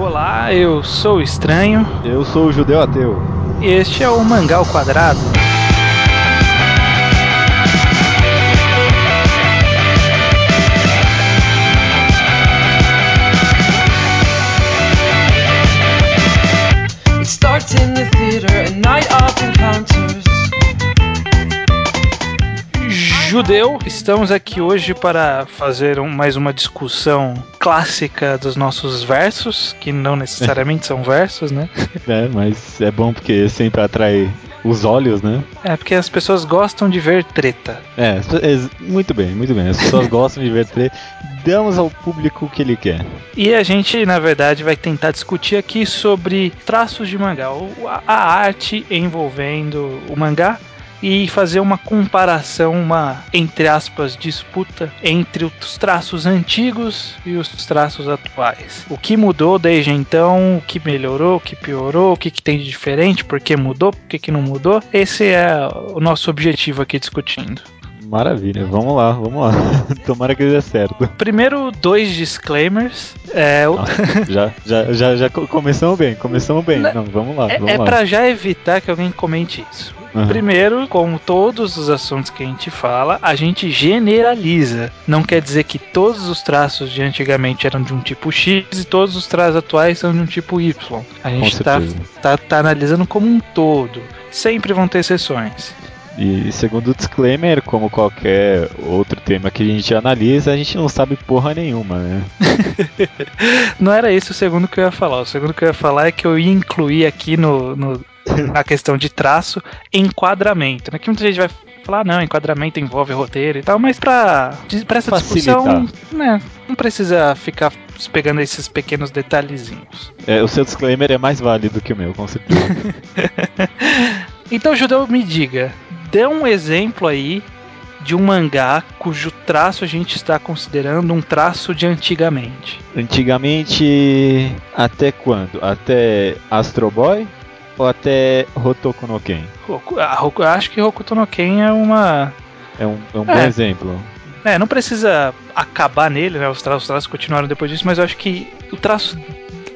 Olá, eu sou o Estranho. Eu sou o Judeu Ateu. E este é o Mangal Quadrado. Judeu, estamos aqui hoje para fazer um- mais uma discussão clássica dos nossos versos, que não necessariamente são versos, né? É, mas é bom porque sempre atrai os olhos, né? É porque as pessoas gostam de ver treta. É, muito bem, muito bem. As pessoas gostam de ver tre- Damos ao público o que ele quer. E a gente, na verdade, vai tentar discutir aqui sobre traços de mangá, a arte envolvendo o mangá e fazer uma comparação, uma, entre aspas, disputa entre os traços antigos e os traços atuais. O que mudou desde então, o que melhorou, o que piorou, o que, que tem de diferente, por que mudou, por que, que não mudou. Esse é o nosso objetivo aqui discutindo. Maravilha, vamos lá, vamos lá. Tomara que dê certo. Primeiro, dois disclaimers. É, o- Já, já, já, já co- começamos bem, começamos bem. Não, Não, vamos lá, É, vamos é lá. pra já evitar que alguém comente isso. Aham. Primeiro, como todos os assuntos que a gente fala, a gente generaliza. Não quer dizer que todos os traços de antigamente eram de um tipo X e todos os traços atuais são de um tipo Y. A gente tá, certeza. tá, tá analisando como um todo. Sempre vão ter exceções. E segundo o disclaimer, como qualquer outro tema que a gente analisa, a gente não sabe porra nenhuma, né? Não era esse o segundo que eu ia falar. O segundo que eu ia falar é que eu ia incluir aqui no, no- na questão de traço enquadramento. Né? Que muita gente vai falar, não, enquadramento envolve roteiro e tal, mas pra, pra essa discussão, né, não precisa ficar pegando esses pequenos detalhezinhos. É, o seu disclaimer é mais válido que o meu, com certeza. Então, Judeu, me diga, dê um exemplo aí de um mangá cujo traço a gente está considerando um traço de antigamente. Antigamente, até quando? Até Astro Boy ou até Hotoku no Ken? Roku- a Roku- acho que Hokuto no Ken é uma É um, é um bom É. exemplo. É, não precisa acabar nele, né? Os traços, os traços continuaram depois disso, mas eu acho que o traço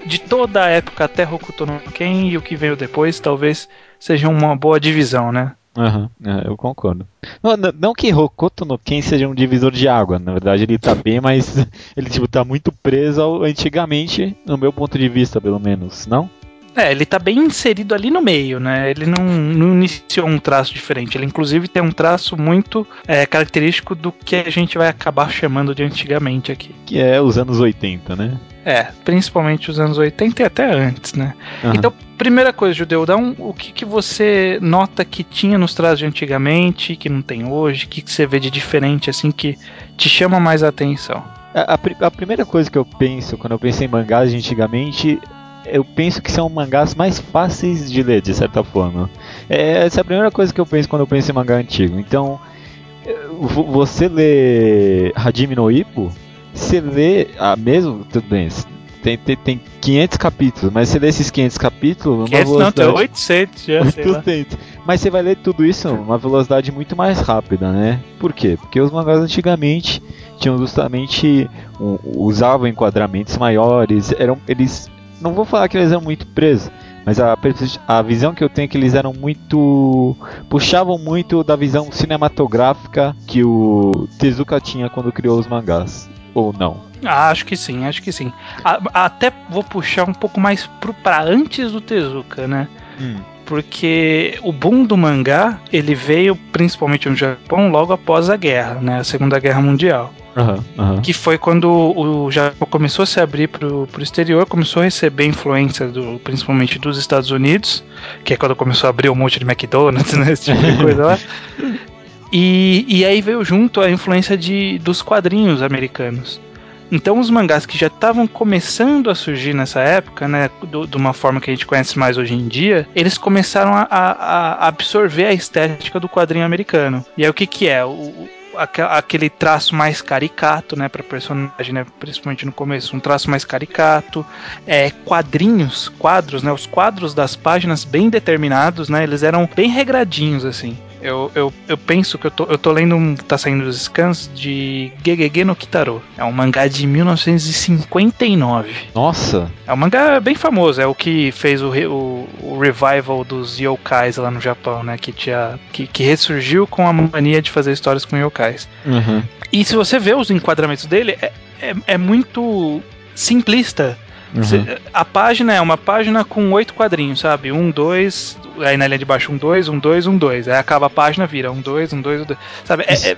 de toda a época até Hokuto no Ken e o que veio depois talvez seja uma boa divisão, né? Aham, é, eu concordo. Não, não- não que Hokuto no Ken seja um divisor de água, na verdade ele tá bem, mas ele tipo tá muito preso ao antigamente, no meu ponto de vista, pelo menos, não? É, ele tá bem inserido ali no meio, né? Ele não, não iniciou um traço diferente. Ele, inclusive, tem um traço muito é, característico do que a gente vai acabar chamando de antigamente aqui. Que é os anos 80, né? É, principalmente os anos 80 e até antes, né? Aham. Então, primeira coisa, Judeu, dá um, o que, que você nota que tinha nos traços de antigamente, que não tem hoje, o que, que você vê de diferente, assim, que te chama mais a atenção? A, a a primeira coisa que eu penso quando eu penso em mangás de antigamente, eu penso que são mangás mais fáceis de ler, de certa forma. É, essa é a primeira coisa que eu penso quando eu penso em mangá antigo. Então, vo- você lê Hajime no Ippo, você lê, ah, mesmo, tudo bem, tem, tem, tem 500 capítulos, mas você lê esses 500 capítulos numa Que esse não, tem velocidade... 800 já, sei lá. 800. Mas você vai ler tudo isso numa velocidade muito mais rápida, né? Por quê? Porque os mangás antigamente tinham justamente um, usavam enquadramentos maiores, eram eles não vou falar que eles eram muito presos, mas a, a visão que eu tenho é que eles eram muito puxavam muito da visão cinematográfica que o Tezuka tinha quando criou os mangás. Ou não? Ah, acho que sim, acho que sim. A- até vou puxar um pouco mais pro, pra antes do Tezuka, né? Porque o boom do mangá, ele veio principalmente no Japão logo após a guerra, né? A Segunda Guerra Mundial. Aham, aham. Que foi quando o Japão começou a se abrir pro, pro exterior, começou a receber influência do, principalmente dos Estados Unidos, que é quando começou a abrir um monte de McDonald's, né? Esse tipo de coisa lá. E, e aí veio junto a influência de, dos quadrinhos americanos. Então os mangás que já estavam começando a surgir nessa época, né, do- de uma forma que a gente conhece mais hoje em dia, eles começaram a, a- a absorver a estética do quadrinho americano. E aí o que que é? O- aquele traço mais caricato, né, para personagem, né, principalmente no começo, um traço mais caricato, é, quadrinhos, quadros, né, os quadros das páginas bem determinados, né, eles eram bem regradinhos assim. Eu, eu, eu penso que eu tô, eu tô lendo um. tá saindo dos scans de Gegege no Kitaro. É um mangá de 1959. Nossa! É um mangá bem famoso, é o que fez o, re- o, o revival dos yokais lá no Japão, né? Que, tinha, que, que ressurgiu com a mania de fazer histórias com yokais. Uhum. E se você vê os enquadramentos dele, é, é, é muito simplista. Uhum. A página é uma página com oito quadrinhos, sabe? Um, dois, aí na linha de baixo um, dois, um, dois, um, dois. Aí acaba a página, vira um, dois, um, dois, um, dois. Sabe? É, Isso- é,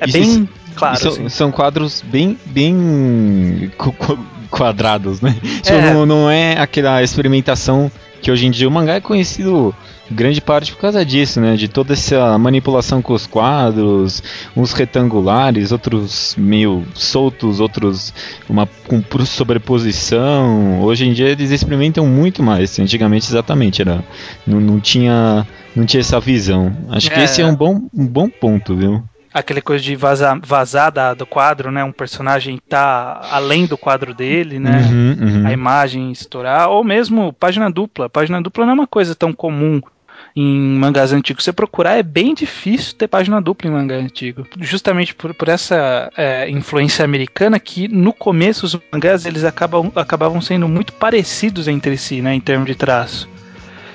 é isso- bem claro. São, assim. são quadros bem, bem qu- qu- quadrados, né? Tipo, É. não, não é aquela experimentação que hoje em dia o mangá é conhecido grande parte por causa disso, né? De toda essa manipulação com os quadros, uns retangulares, outros meio soltos, outros uma com sobreposição. Hoje em dia eles experimentam muito mais. Antigamente exatamente era não, não tinha não tinha essa visão. Acho que É. esse é um bom um bom ponto, viu? Aquela coisa de vazar, vazar da- do quadro, né? Um personagem tá além do quadro dele, né? Uhum, uhum. a imagem estourar, ou mesmo página dupla. Página dupla não é uma coisa tão comum em mangás antigos. Você procurar é bem difícil ter página dupla em mangá antigo. Justamente por, por essa é, influência americana que no começo os mangás eles acabam, acabavam sendo muito parecidos entre si, né, em termos de traço.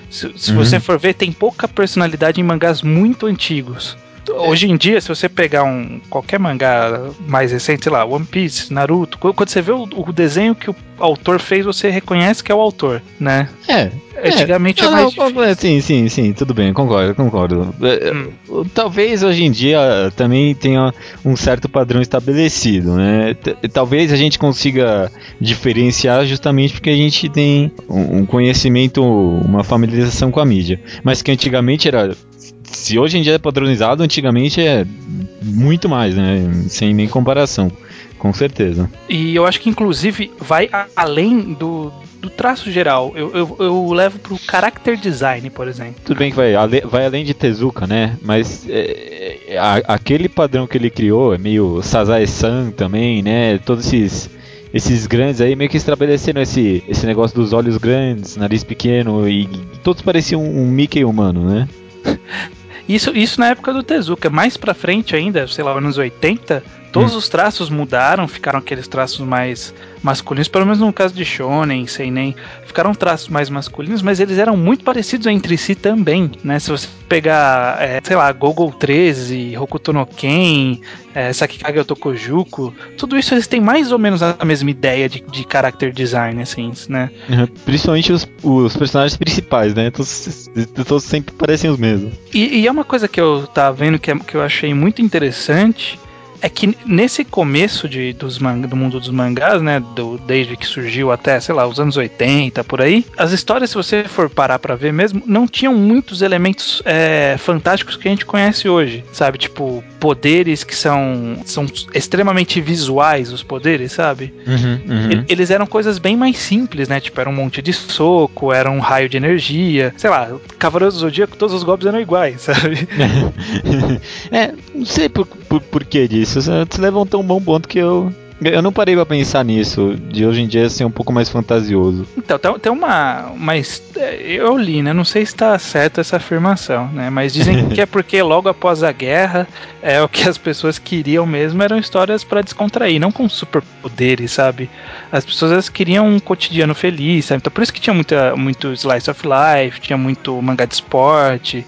Se, se Uhum. você for ver, tem pouca personalidade em mangás muito antigos. Hoje em dia, se você pegar um qualquer mangá mais recente, sei lá, One Piece, Naruto, quando você vê o, o desenho que o autor fez, você reconhece que é o autor, né? É, Antigamente é Não, mais não, difícil. é, Sim, sim, sim, tudo bem, concordo, concordo. É, Hum. Talvez hoje em dia também tenha um certo padrão estabelecido, né? Talvez a gente consiga diferenciar justamente porque a gente tem um conhecimento, uma familiarização com a mídia. Mas que antigamente era. Se hoje em dia é padronizado, antigamente é muito mais, né? Sem nem comparação. Com certeza. E eu acho que inclusive vai além do, do traço geral. Eu, eu, eu levo pro character design, por exemplo. Tudo bem que vai, ale- vai além de Tezuka, né? Mas é, é, a- aquele padrão que ele criou é meio Sazae-san também, né? Todos esses, esses grandes aí meio que estabeleceram esse, esse negócio dos olhos grandes, nariz pequeno e, todos pareciam um Mickey humano, né? Isso, isso na época do Tezuka. Mais pra frente ainda, sei lá, anos 80, todos os traços mudaram, ficaram aqueles traços mais masculinos, pelo menos no caso de Shonen, sei nem, ficaram traços mais masculinos, mas eles eram muito parecidos entre si também, né? Se você pegar, é, sei lá, Gogol 13, Hokuto no Ken, é, Sakikage Tokojuku, tudo isso eles têm mais ou menos a mesma ideia de, de character design, assim, né? Uhum. Principalmente os, os personagens principais, né? Todos, todos sempre parecem os mesmos. E, e é uma coisa que eu tava vendo que, é- que eu achei muito interessante é que nesse começo de, dos man- do mundo dos mangás, né, do, desde que surgiu até, sei lá, os anos 80, por aí, as histórias, se você for parar pra ver mesmo, não tinham muitos elementos é, fantásticos que a gente conhece hoje, sabe? Tipo, poderes que são, são extremamente visuais, os poderes, sabe? Uhum, E- Eles eram coisas bem mais simples, né? Tipo, era um monte de soco, era um raio de energia. Sei lá, Cavaleiro do Zodíaco, todos os golpes eram iguais, sabe? é, não sei por, por, por que disso. Você você levantou um bom ponto que eu. Eu não parei pra pensar nisso, de hoje em dia ser um pouco mais fantasioso. Então, tem, uma. Mas eu li, né? Não sei se está certa essa afirmação, né? Mas dizem que é porque logo após a guerra, é o que as pessoas queriam mesmo eram histórias para descontrair, não com superpoderes, sabe? As pessoas queriam um cotidiano feliz, sabe? Então por isso que tinha muita, muito slice of life, tinha muito mangá de esporte.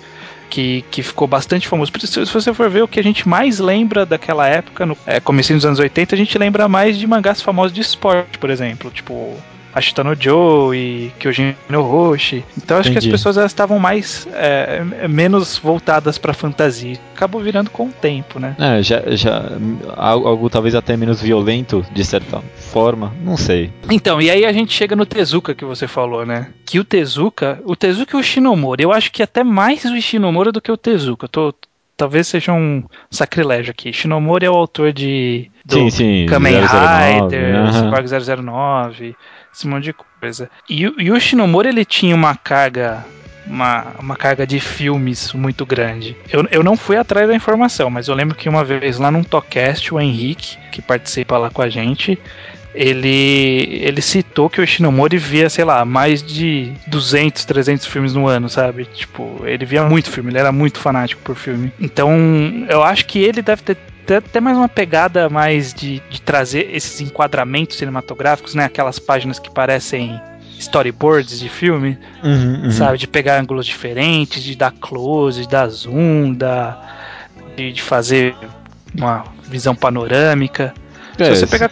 Que, que ficou bastante famoso. Se você for ver o que a gente mais lembra daquela época, no é, comecinho dos anos 80, a gente lembra mais de mangás famosos de esporte, por exemplo. Tipo, Ashita no Joe e Kyojin no Roshi. Então acho que Entendi. as pessoas elas estavam mais é, menos voltadas pra fantasia. Acabou virando com o tempo, né? É, já, já algo, algo talvez até menos violento, de certa forma, não sei. Então, e aí a gente chega no Tezuka que você falou, né? Que o Tezuka, o Tezuka e o Shinomura, eu acho que até mais o Shinomura do que o Tezuka. Eu tô talvez seja um sacrilégio aqui. Shinomura é o autor de do sim, sim. Kamen 009, Rider. Cyborg 009, esse monte de coisa. E, e o Shinomura ele tinha uma carga uma, uma carga de filmes muito grande. Eu, eu não fui atrás da informação, mas eu lembro que uma vez lá num Tocast, o Henrique, que participa lá com a gente, ele, ele citou que o Ishinomori via, sei lá, mais de 200, 300 filmes no ano, sabe? Tipo, ele via muito filme, ele era muito fanático por filme. Então, eu acho que ele deve ter até mais uma pegada mais de, de trazer esses enquadramentos cinematográficos, né? Aquelas páginas que parecem storyboards de filme, Uhum, uhum. sabe? De pegar ângulos diferentes, de dar close, de dar zoom, da, de, de fazer uma visão panorâmica. É, Se você pegar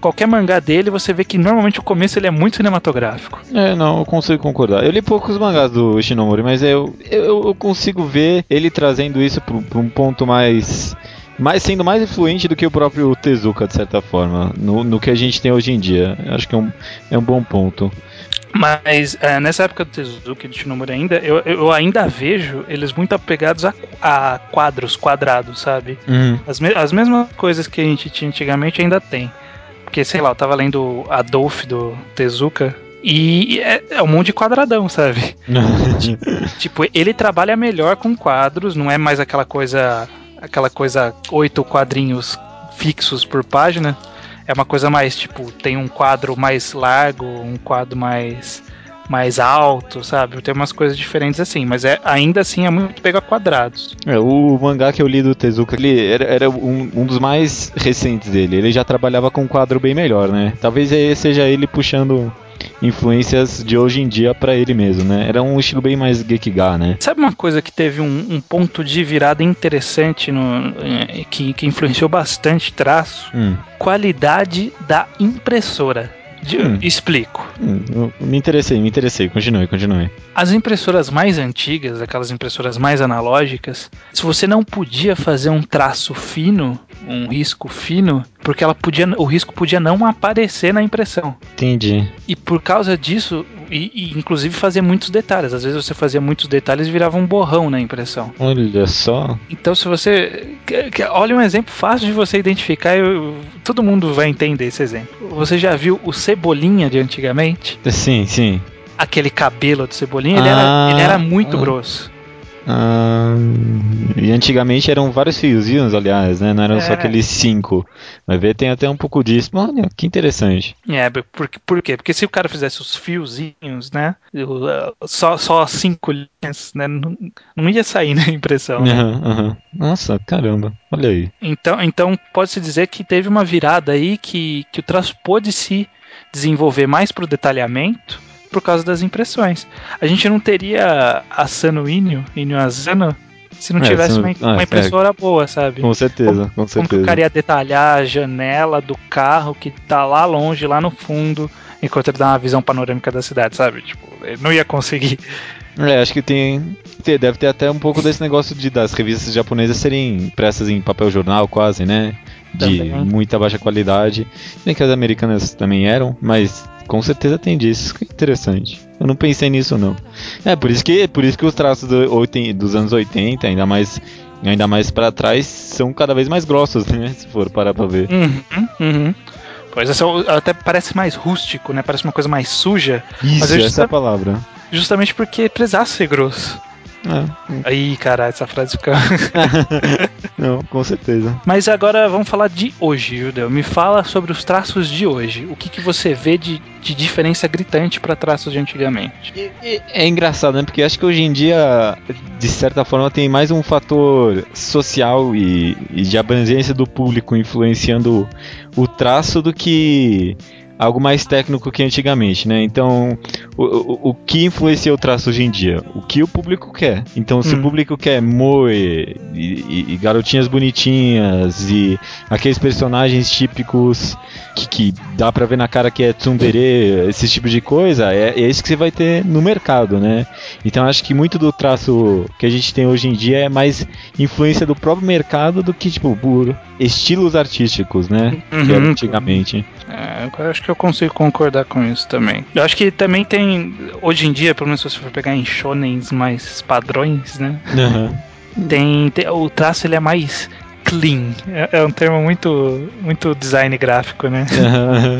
qualquer mangá dele, você vê que normalmente o começo ele é muito cinematográfico. É, não, eu consigo concordar. Eu li poucos mangás do Shinomori, mas eu, eu, eu consigo ver ele trazendo isso para um ponto mais, mais. sendo mais influente do que o próprio Tezuka, de certa forma, no, no que a gente tem hoje em dia. Acho que é um, é um bom ponto. Mas é, nessa época do Tezuka e do Shinomori ainda, eu, eu ainda vejo eles muito apegados a, a quadros, quadrados, sabe? Uhum. As, me- as mesmas coisas que a gente tinha antigamente ainda tem. Porque, sei lá, eu tava lendo Adolf do Tezuka e é, é um monte de quadradão, sabe? Tipo, ele trabalha melhor com quadros, não é mais aquela coisa. Aquela coisa, oito quadrinhos fixos por página. É uma coisa mais, tipo, tem um quadro mais largo, um quadro mais mais alto, sabe? Tem umas coisas diferentes assim, mas é ainda assim é muito pego a quadrados. É, o mangá que eu li do Tezuka, ele era, era um, um dos mais recentes dele. Ele já trabalhava com um quadro bem melhor, né? Talvez seja ele puxando influências de hoje em dia pra ele mesmo, né? Era um estilo bem mais Gekiga, né? Sabe uma coisa que teve um, um ponto de virada interessante no, eh, que, que influenciou bastante traço? Hum, Qualidade da impressora. De- Hum. Explico. hum, me interessei, me interessei. Continue, continue. As impressoras mais antigas, aquelas impressoras mais analógicas, se você não podia fazer um traço fino, um risco fino, porque ela podia, o risco podia não aparecer na impressão. Entendi. E por causa disso, e, e inclusive fazer muitos detalhes. Às vezes você fazia muitos detalhes e virava um borrão na impressão. Olha só. Então, se você. Olha um exemplo fácil de você identificar, eu- todo mundo vai entender esse exemplo. Você já viu o Cebolinha de antigamente? Sim, sim. Aquele cabelo de Cebolinha, ele, Ah, era, ele era muito ah. grosso. Ah, e antigamente eram vários fiozinhos, aliás, né? Não eram só É. aqueles cinco. Vai ver, tem até um pouco disso. Olha, que interessante. É, por, por quê? Porque se o cara fizesse os fiozinhos, né? Só, só cinco linhas, né? Não, não ia sair na impressão. né? Aham, aham. Nossa, caramba. Olha aí. Então, então pode-se dizer que teve uma virada aí que, que o traço pôde se desenvolver mais para o detalhamento por causa das impressões. A gente não teria Asano Inyo, Inyo Asano, se não É, tivesse se não- uma, ah, uma é. impressora boa, sabe? Com certeza, com Como que o certeza. cara ia detalhar a janela do carro que tá lá longe, lá no fundo, enquanto ele dá uma visão panorâmica da cidade, sabe? Tipo, ele não ia conseguir. É, acho que tem, te- Deve ter até um pouco desse negócio de das revistas japonesas serem impressas em papel jornal, quase, né? De Também. muita baixa qualidade. Bem que as americanas também eram, mas com certeza tem disso. Que interessante. Eu não pensei nisso, não. É, por isso que, por isso que os traços do, dos anos 80, ainda mais. Ainda mais para trás, são cada vez mais grossos, né? Se for parar pra ver. Uhum, uhum. Pois é, só- até parece mais rústico, né? Parece uma coisa mais suja, Isso, eu essa é a palavra. justamente porque precisava ser grosso. É. Aí, cara, essa frase fica. Não, com certeza. Mas agora vamos falar de hoje, Judeu. Me fala sobre os traços de hoje. O que, que você vê de, de diferença gritante para traços de antigamente? E- e- É engraçado, né? Porque acho que hoje em dia, de certa forma, tem mais um fator social e, e de abrangência do público influenciando o traço do que algo mais técnico que antigamente, né? Então, o, o, o que influencia o traço hoje em dia? O que o público quer. Então, se Hum. o público quer moe e, e- e garotinhas bonitinhas e aqueles personagens típicos que, que dá pra ver na cara que é tsundere, esse tipo de coisa, é, é isso que você vai ter no mercado, né? Então acho que muito do traço que a gente tem hoje em dia é mais influência do próprio mercado do que, tipo, por estilos artísticos, né? que era Uhum. antigamente. É, eu acho que eu consigo concordar com isso também. Eu acho que também tem, hoje em dia, pelo menos se você for pegar em shonens mais padrões, né? Aham. Tem, tem- o traço ele é mais clean. É, é um termo muito, muito design gráfico, né?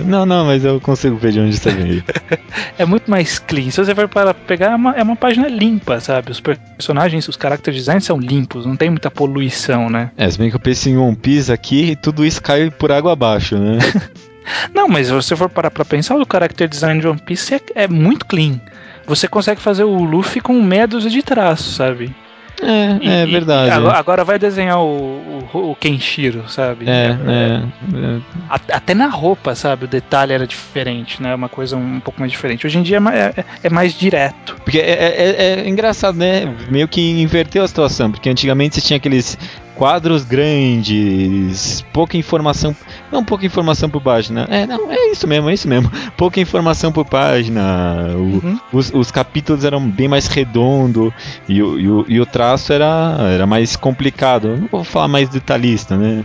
não, não, mas eu consigo ver de onde está vindo. é muito mais clean. Se você for para pegar, é uma, é uma página limpa, sabe? Os personagens, os character designs são limpos, não tem muita poluição, né? É, se bem que eu pensei em One Piece aqui, tudo isso cai por água abaixo, né? não, mas se você for parar pra pensar, o character design de One Piece é, é muito clean. Você consegue fazer o Luffy com meia dúzia de traços, sabe? É, e, é verdade. Agora, vai desenhar o, o, o Kenshiro, sabe? É, é, é, Até na roupa, sabe? O detalhe era diferente, né? Uma coisa um pouco mais diferente. Hoje em dia é, é, é mais direto. Porque é, é, engraçado, né? Meio que inverteu a situação. Porque antigamente você tinha aqueles quadros grandes, pouca informação, não pouca informação por página, é, não, é isso mesmo, é isso mesmo, pouca informação por página, o, uhum. os, os, capítulos eram bem mais redondos e, e, o, e o traço era, era mais complicado, não vou falar mais detalhista, né?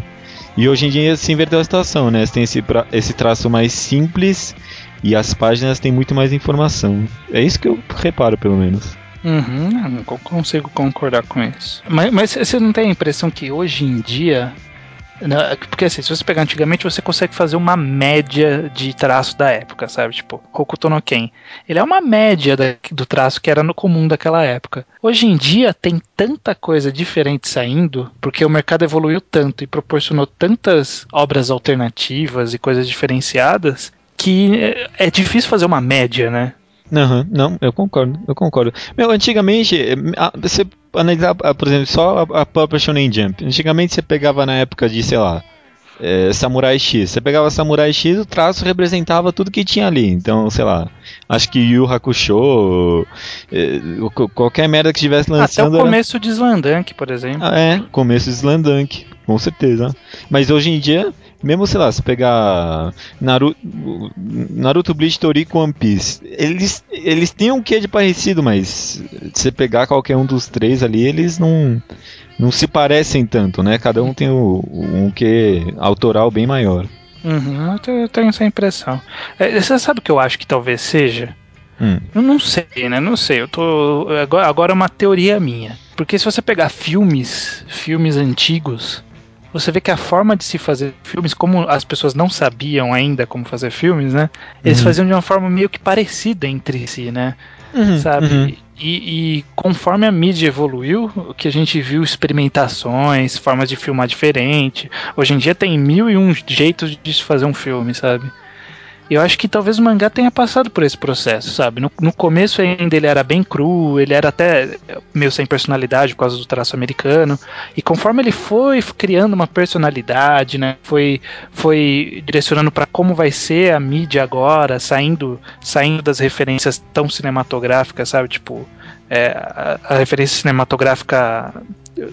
E hoje em dia se inverteu a situação, né? Você tem esse, esse traço mais simples e as páginas têm muito mais informação. É isso que eu reparo, pelo menos. Uhum, não consigo concordar com isso. Mas, mas você não tem a impressão que hoje em dia. Né, porque assim, se você pegar antigamente, você consegue fazer uma média de traço da época, sabe? Tipo, Hokuto no Ken. Ele é uma média da, do traço que era no comum daquela época. Hoje em dia tem tanta coisa diferente saindo, porque o mercado evoluiu tanto e proporcionou tantas obras alternativas e coisas diferenciadas, que é, é difícil fazer uma média, né? Uhum, não, eu concordo, eu concordo. Meu, antigamente, eh, você analisar, ah, por exemplo, só a, a própria Shonen Jump. Antigamente você pegava na época de, sei lá, é, Samurai X. Você pegava Samurai X, o traço representava tudo que tinha ali. Então, sei lá, acho que Yu Hakusho, é, qualquer merda que estivesse lançando. Até o começo era... de Slandunk, por exemplo. Ah, é, começo de Slandunk, com certeza. Mas hoje em dia mesmo, sei lá, se pegar Naruto, Naruto Bleach, Toriko, One Piece, eles, eles têm um quê de parecido, mas se você pegar qualquer um dos três ali, eles não, não se parecem tanto, né? Cada um tem o, um quê autoral bem maior. Uhum, eu tenho essa impressão. É, você sabe o que eu acho que talvez seja? Hum. Eu não sei, né? Não sei. Eu tô. Agora, agora é uma teoria minha. Porque se você pegar filmes, filmes antigos, você vê que a forma de se fazer filmes, como as pessoas não sabiam ainda como fazer filmes, né? Eles uhum. faziam de uma forma meio que parecida entre si, né? Uhum, sabe? Uhum. E, e, conforme a mídia evoluiu, o que a gente viu experimentações, formas de filmar diferente. Hoje em dia tem mil e um jeitos de se fazer um filme, sabe? Eu acho que talvez o mangá tenha passado por esse processo, sabe? No, no começo ainda ele era bem cru, ele era até meio sem personalidade por causa do traço americano. E conforme ele foi criando uma personalidade, né? Foi, foi direcionando para como vai ser a mídia agora, saindo, saindo das referências tão cinematográficas, sabe? Tipo, é, a, a, referência cinematográfica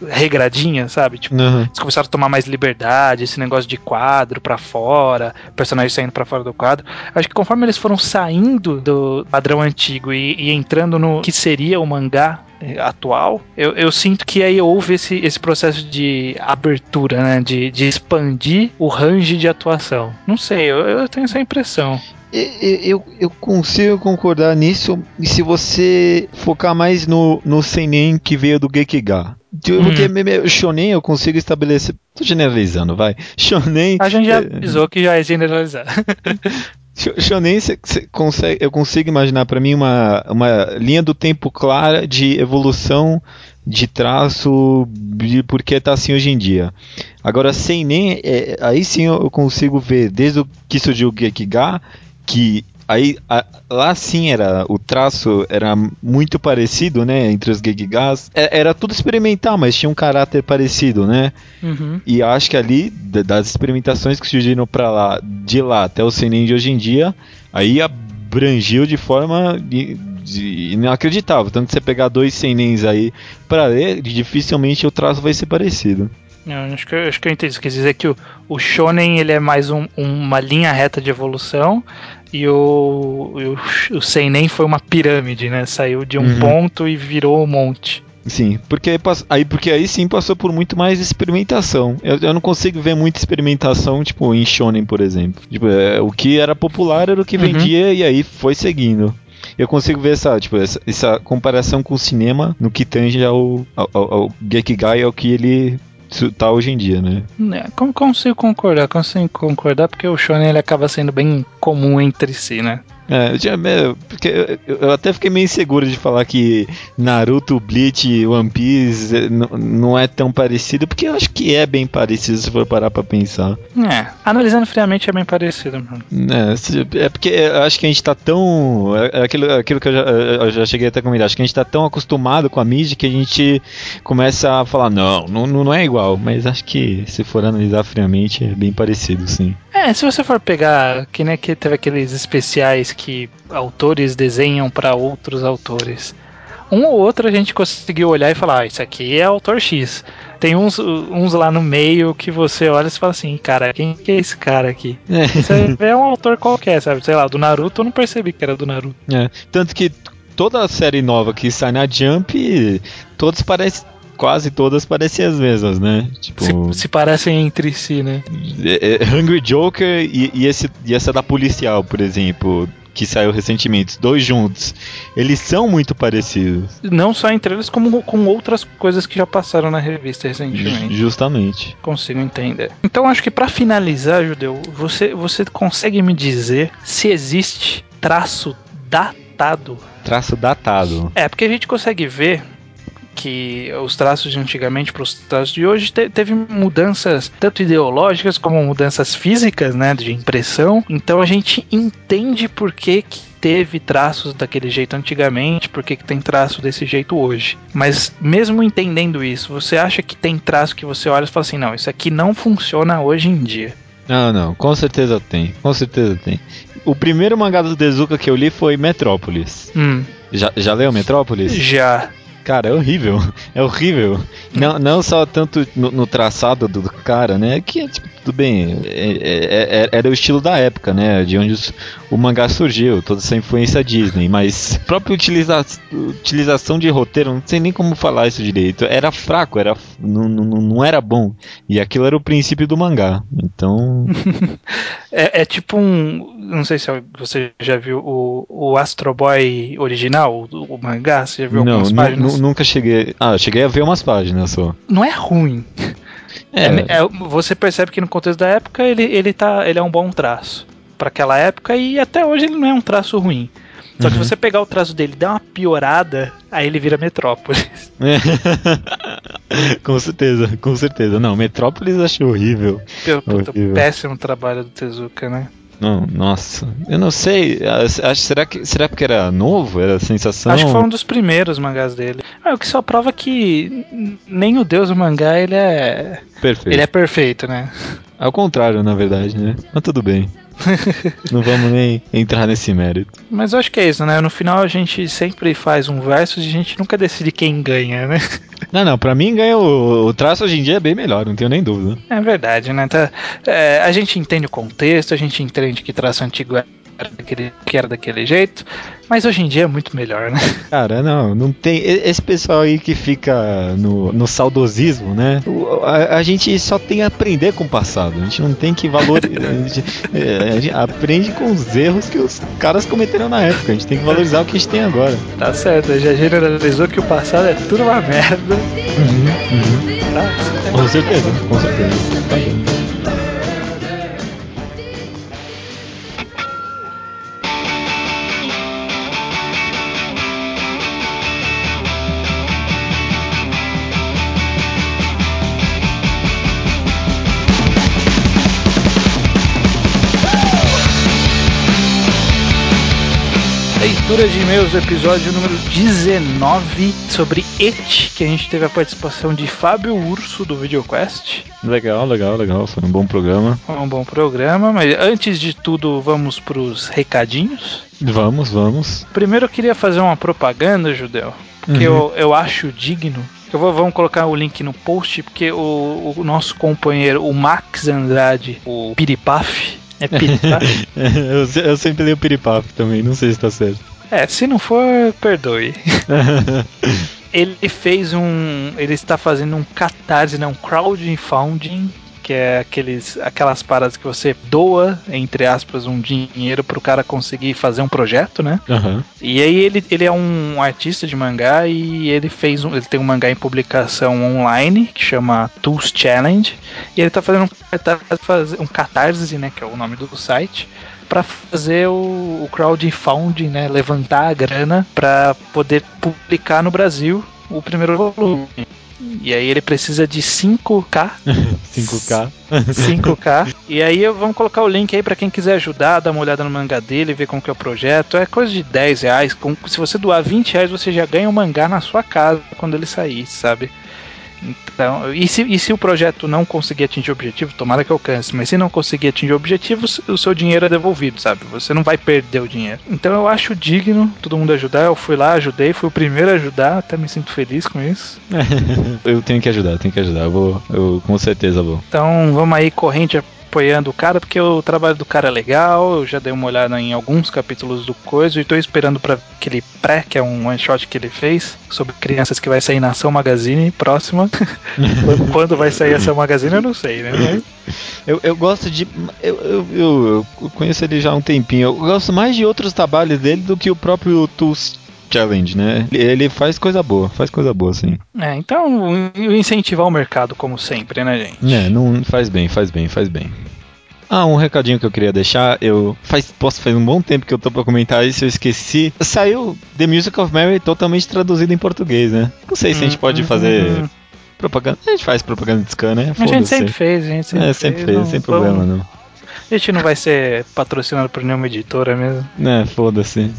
regradinha, sabe? Tipo, uhum. eles começaram a tomar mais liberdade, esse negócio de quadro para fora, personagens saindo para fora do quadro. Acho que conforme eles foram saindo do padrão antigo e, e entrando no que seria o mangá eh, atual, eu, eu, sinto que aí houve esse, esse processo de abertura, né? De, de expandir o range de atuação. Não sei, eu, eu tenho essa impressão. Eu, eu consigo concordar nisso se você focar mais no, no Seinen que veio do Gekiga. Porque hum. Shonen eu consigo estabelecer. Tô generalizando, vai. Shonen. A gente já é, avisou que já é generalizar. Shonen cê, cê consegue, eu consigo imaginar para mim uma, uma linha do tempo clara de evolução de traço de porque tá assim hoje em dia. Agora sem nem é, aí sim eu consigo ver desde o que surgiu o Gekiga que aí a, lá sim era o traço era muito parecido, né, entre os Gekigas. É, era tudo experimental, mas tinha um caráter parecido, né? Uhum. E acho que ali das experimentações que surgiram para lá, de lá até o Seinen de hoje em dia, aí abrangiu de forma de, de inacreditável. Tanto que você pegar dois Senens aí para ler, dificilmente o traço vai ser parecido. Eu acho que, acho que eu entendi. Quer dizer que o, o Shonen ele é mais um, uma linha reta de evolução e o, o, o Seinen foi uma pirâmide, né? Saiu de um uhum. ponto e virou um monte. Sim, porque aí, porque aí sim passou por muito mais experimentação. Eu, eu não consigo ver muita experimentação, tipo, em Shonen, por exemplo. Tipo, é, o que era popular era o que uhum. vendia e aí foi seguindo. Eu consigo ver essa, tipo, essa, essa comparação com o cinema no que tange ao, ao, ao Gekigai, ao que ele tá hoje em dia, né? É, con- consigo concordar, consigo concordar porque o shonen ele acaba sendo bem comum entre si, né? É, eu, tinha, porque eu, até fiquei meio inseguro de falar que Naruto, Bleach, One Piece eh, não é tão parecido, porque eu acho que é bem parecido se for parar pra pensar. É, analisando friamente é bem parecido. É, é porque eu acho que a gente tá tão. É é aquilo, aquilo que eu já, eu já cheguei até a comentar. Acho que a gente tá tão acostumado com a mídia que a gente começa a falar, não, não, não é igual. Mas acho que se for analisar friamente é bem parecido, sim. É, se você for pegar, que nem que teve aqueles especiais que autores desenham pra outros autores. Um ou outro a gente conseguiu olhar e falar, ah, isso aqui é autor X. Tem uns, uns lá no meio que você olha e fala assim, cara, quem que é esse cara aqui? Você vê um autor qualquer, sabe? Sei lá, do Naruto eu não percebi que era do Naruto. É, tanto que toda a série nova que sai na Jump, todas parecem. Quase todas parecem as mesmas, né? Tipo. Se, se parecem entre si, né? é, é, Hungry Joker e, e esse, e essa da policial, por exemplo, que saiu recentemente, dois juntos. Eles são muito parecidos. Não só entre eles, como com outras coisas que já passaram na revista recentemente. Justamente. Consigo entender. Então acho que pra finalizar, Judeu, você, você consegue me dizer se existe traço datado? Traço datado. É, porque a gente consegue ver que os traços de antigamente para os traços de hoje te- teve mudanças tanto ideológicas como mudanças físicas, né, de impressão. Então a gente entende por que, que teve traços daquele jeito antigamente, por que, que tem traço desse jeito hoje. Mas mesmo entendendo isso, você acha que tem traço que você olha e fala assim, não, isso aqui não funciona hoje em dia. Não, não, com certeza tem. Com certeza tem. O primeiro mangá do Tezuka que eu li foi Metrópolis. Hum, Já, já leu Metrópolis? já. Cara, é horrível. É horrível. Não, não só tanto no, no traçado do cara, né? Que, tipo, tudo bem. é- é- é- era o estilo da época, né? De onde os- o mangá surgiu, toda essa influência Disney. Mas a própria utiliza, utilização de roteiro, não sei nem como falar isso direito. Era fraco, era, não, não, não era bom. E aquilo era o princípio do mangá. Então. É, é tipo um. Não sei se você já viu o, o Astro Boy original, o, o mangá. Você já viu não, algumas páginas? nu- nunca cheguei. Ah, cheguei a ver umas páginas só. Não é ruim. É, É- é- você percebe que no contexto da época ele, ele, tá, ele é um bom traço. Pra aquela época e até hoje ele não é um traço ruim. Só que Uhum. se você pegar o traço dele e dar uma piorada, aí ele vira Metrópolis. com certeza, com certeza. Não, Metrópolis achei horrível. Horrível. péssimo trabalho do Tezuka, né? Não, nossa. Eu não sei. Acho, será, que, será porque era novo? Era sensação? Acho que foi um dos primeiros mangás dele. É, o que só prova que nem o deus do mangá ele é. Perfeito. Ele é perfeito, né? Ao contrário, na verdade, né? Mas tudo bem. não vamos nem entrar nesse mérito. Mas eu acho que é isso, né? No final a gente sempre faz um verso e a gente nunca decide quem ganha, né? Não, não, pra mim ganha o, o traço hoje em dia é bem melhor, não tenho nem dúvida. É verdade, né? Tá, é, a gente entende o contexto, a gente entende que traço antigo era daquele, que era daquele jeito, mas hoje em dia é muito melhor, né? Cara, não, não tem. Esse pessoal aí que fica no, no saudosismo, né? A, a gente só tem a aprender com o passado. A gente não tem que valorizar. a, gente, é, a gente aprende com os erros que os caras cometeram na época. A gente tem que valorizar o que a gente tem agora. Tá certo, já generalizou que o passado é tudo uma merda. Tá? Com certeza, com certeza. Tá Leitura de e-mails, episódio número 19 sobre Et, que a gente teve a participação de Fábio Urso do VideoQuest. Legal, legal, legal. Foi um bom programa. Foi um bom programa, mas antes de tudo, vamos pros recadinhos. Vamos, vamos. Primeiro eu queria fazer uma propaganda, Judeu, que Uhum. eu, eu acho digno. Eu vou, vamos colocar o link no post, porque o, o nosso companheiro, o Max Andrade, o Piripaf, é Piripaf? eu, eu sempre leio piripap também, não sei se tá certo. É, se não for, perdoe. Ele fez um. Ele está fazendo um catarse, não, crowdfunding que é aqueles, aquelas paradas que você doa, entre aspas, um dinheiro pro cara conseguir fazer um projeto, né? Aham. E aí ele, ele é um artista de mangá e ele fez um, ele tem um mangá em publicação online que chama Tools Challenge e ele tá fazendo um, um catarse, né, que é o nome do site, para fazer o, o crowdfunding, né, levantar a grana para poder publicar no Brasil o primeiro volume. E aí ele precisa de 5k 5K. 5K. e aí eu- vamos colocar o link aí pra quem quiser ajudar, dar uma olhada no mangá dele, ver como que é o projeto. É coisa de 10 reais. Se você doar 20 reais, você já ganha o mangá na sua casa quando ele sair, sabe? Então, e se, e se o projeto não conseguir atingir o objetivo, tomara que alcance, mas se não conseguir atingir o objetivo, o seu dinheiro é devolvido, sabe? Você não vai perder o dinheiro. Então eu acho digno todo mundo ajudar. Eu fui lá, ajudei, fui o primeiro a ajudar, até me sinto feliz com isso. eu tenho que ajudar, tenho que ajudar. Eu vou, eu com certeza vou. Então vamos aí, corrente apoiando o cara, porque o trabalho do cara é legal. Eu já dei uma olhada em alguns capítulos do Coisa e tô esperando para aquele pré, que é um one shot que ele fez sobre crianças que vai sair na Ação Magazine próxima. quando, vai sair Ação Magazine, eu não sei, né? Mas- Eu, eu gosto de. Eu, eu, eu, eu conheço ele já há um tempinho. Eu gosto mais de outros trabalhos dele do que o próprio Tools Challenge, né? Ele- faz coisa boa, faz coisa boa, sim. É, então incentivar o mercado, como sempre, né, gente? É, não faz bem, faz bem, faz bem. Ah, um recadinho que eu queria deixar, eu faz, posso faz um bom tempo que eu tô pra comentar isso, eu esqueci. Saiu The Music of Mary totalmente traduzido em português, né? Não sei se a gente pode Uhum. fazer propaganda. A gente faz propaganda de scan, né? A gente sempre fez, a gente sempre É, sempre fez, não sem vamos- problema, não. A gente não vai ser patrocinado por nenhuma editora mesmo. É, foda-se.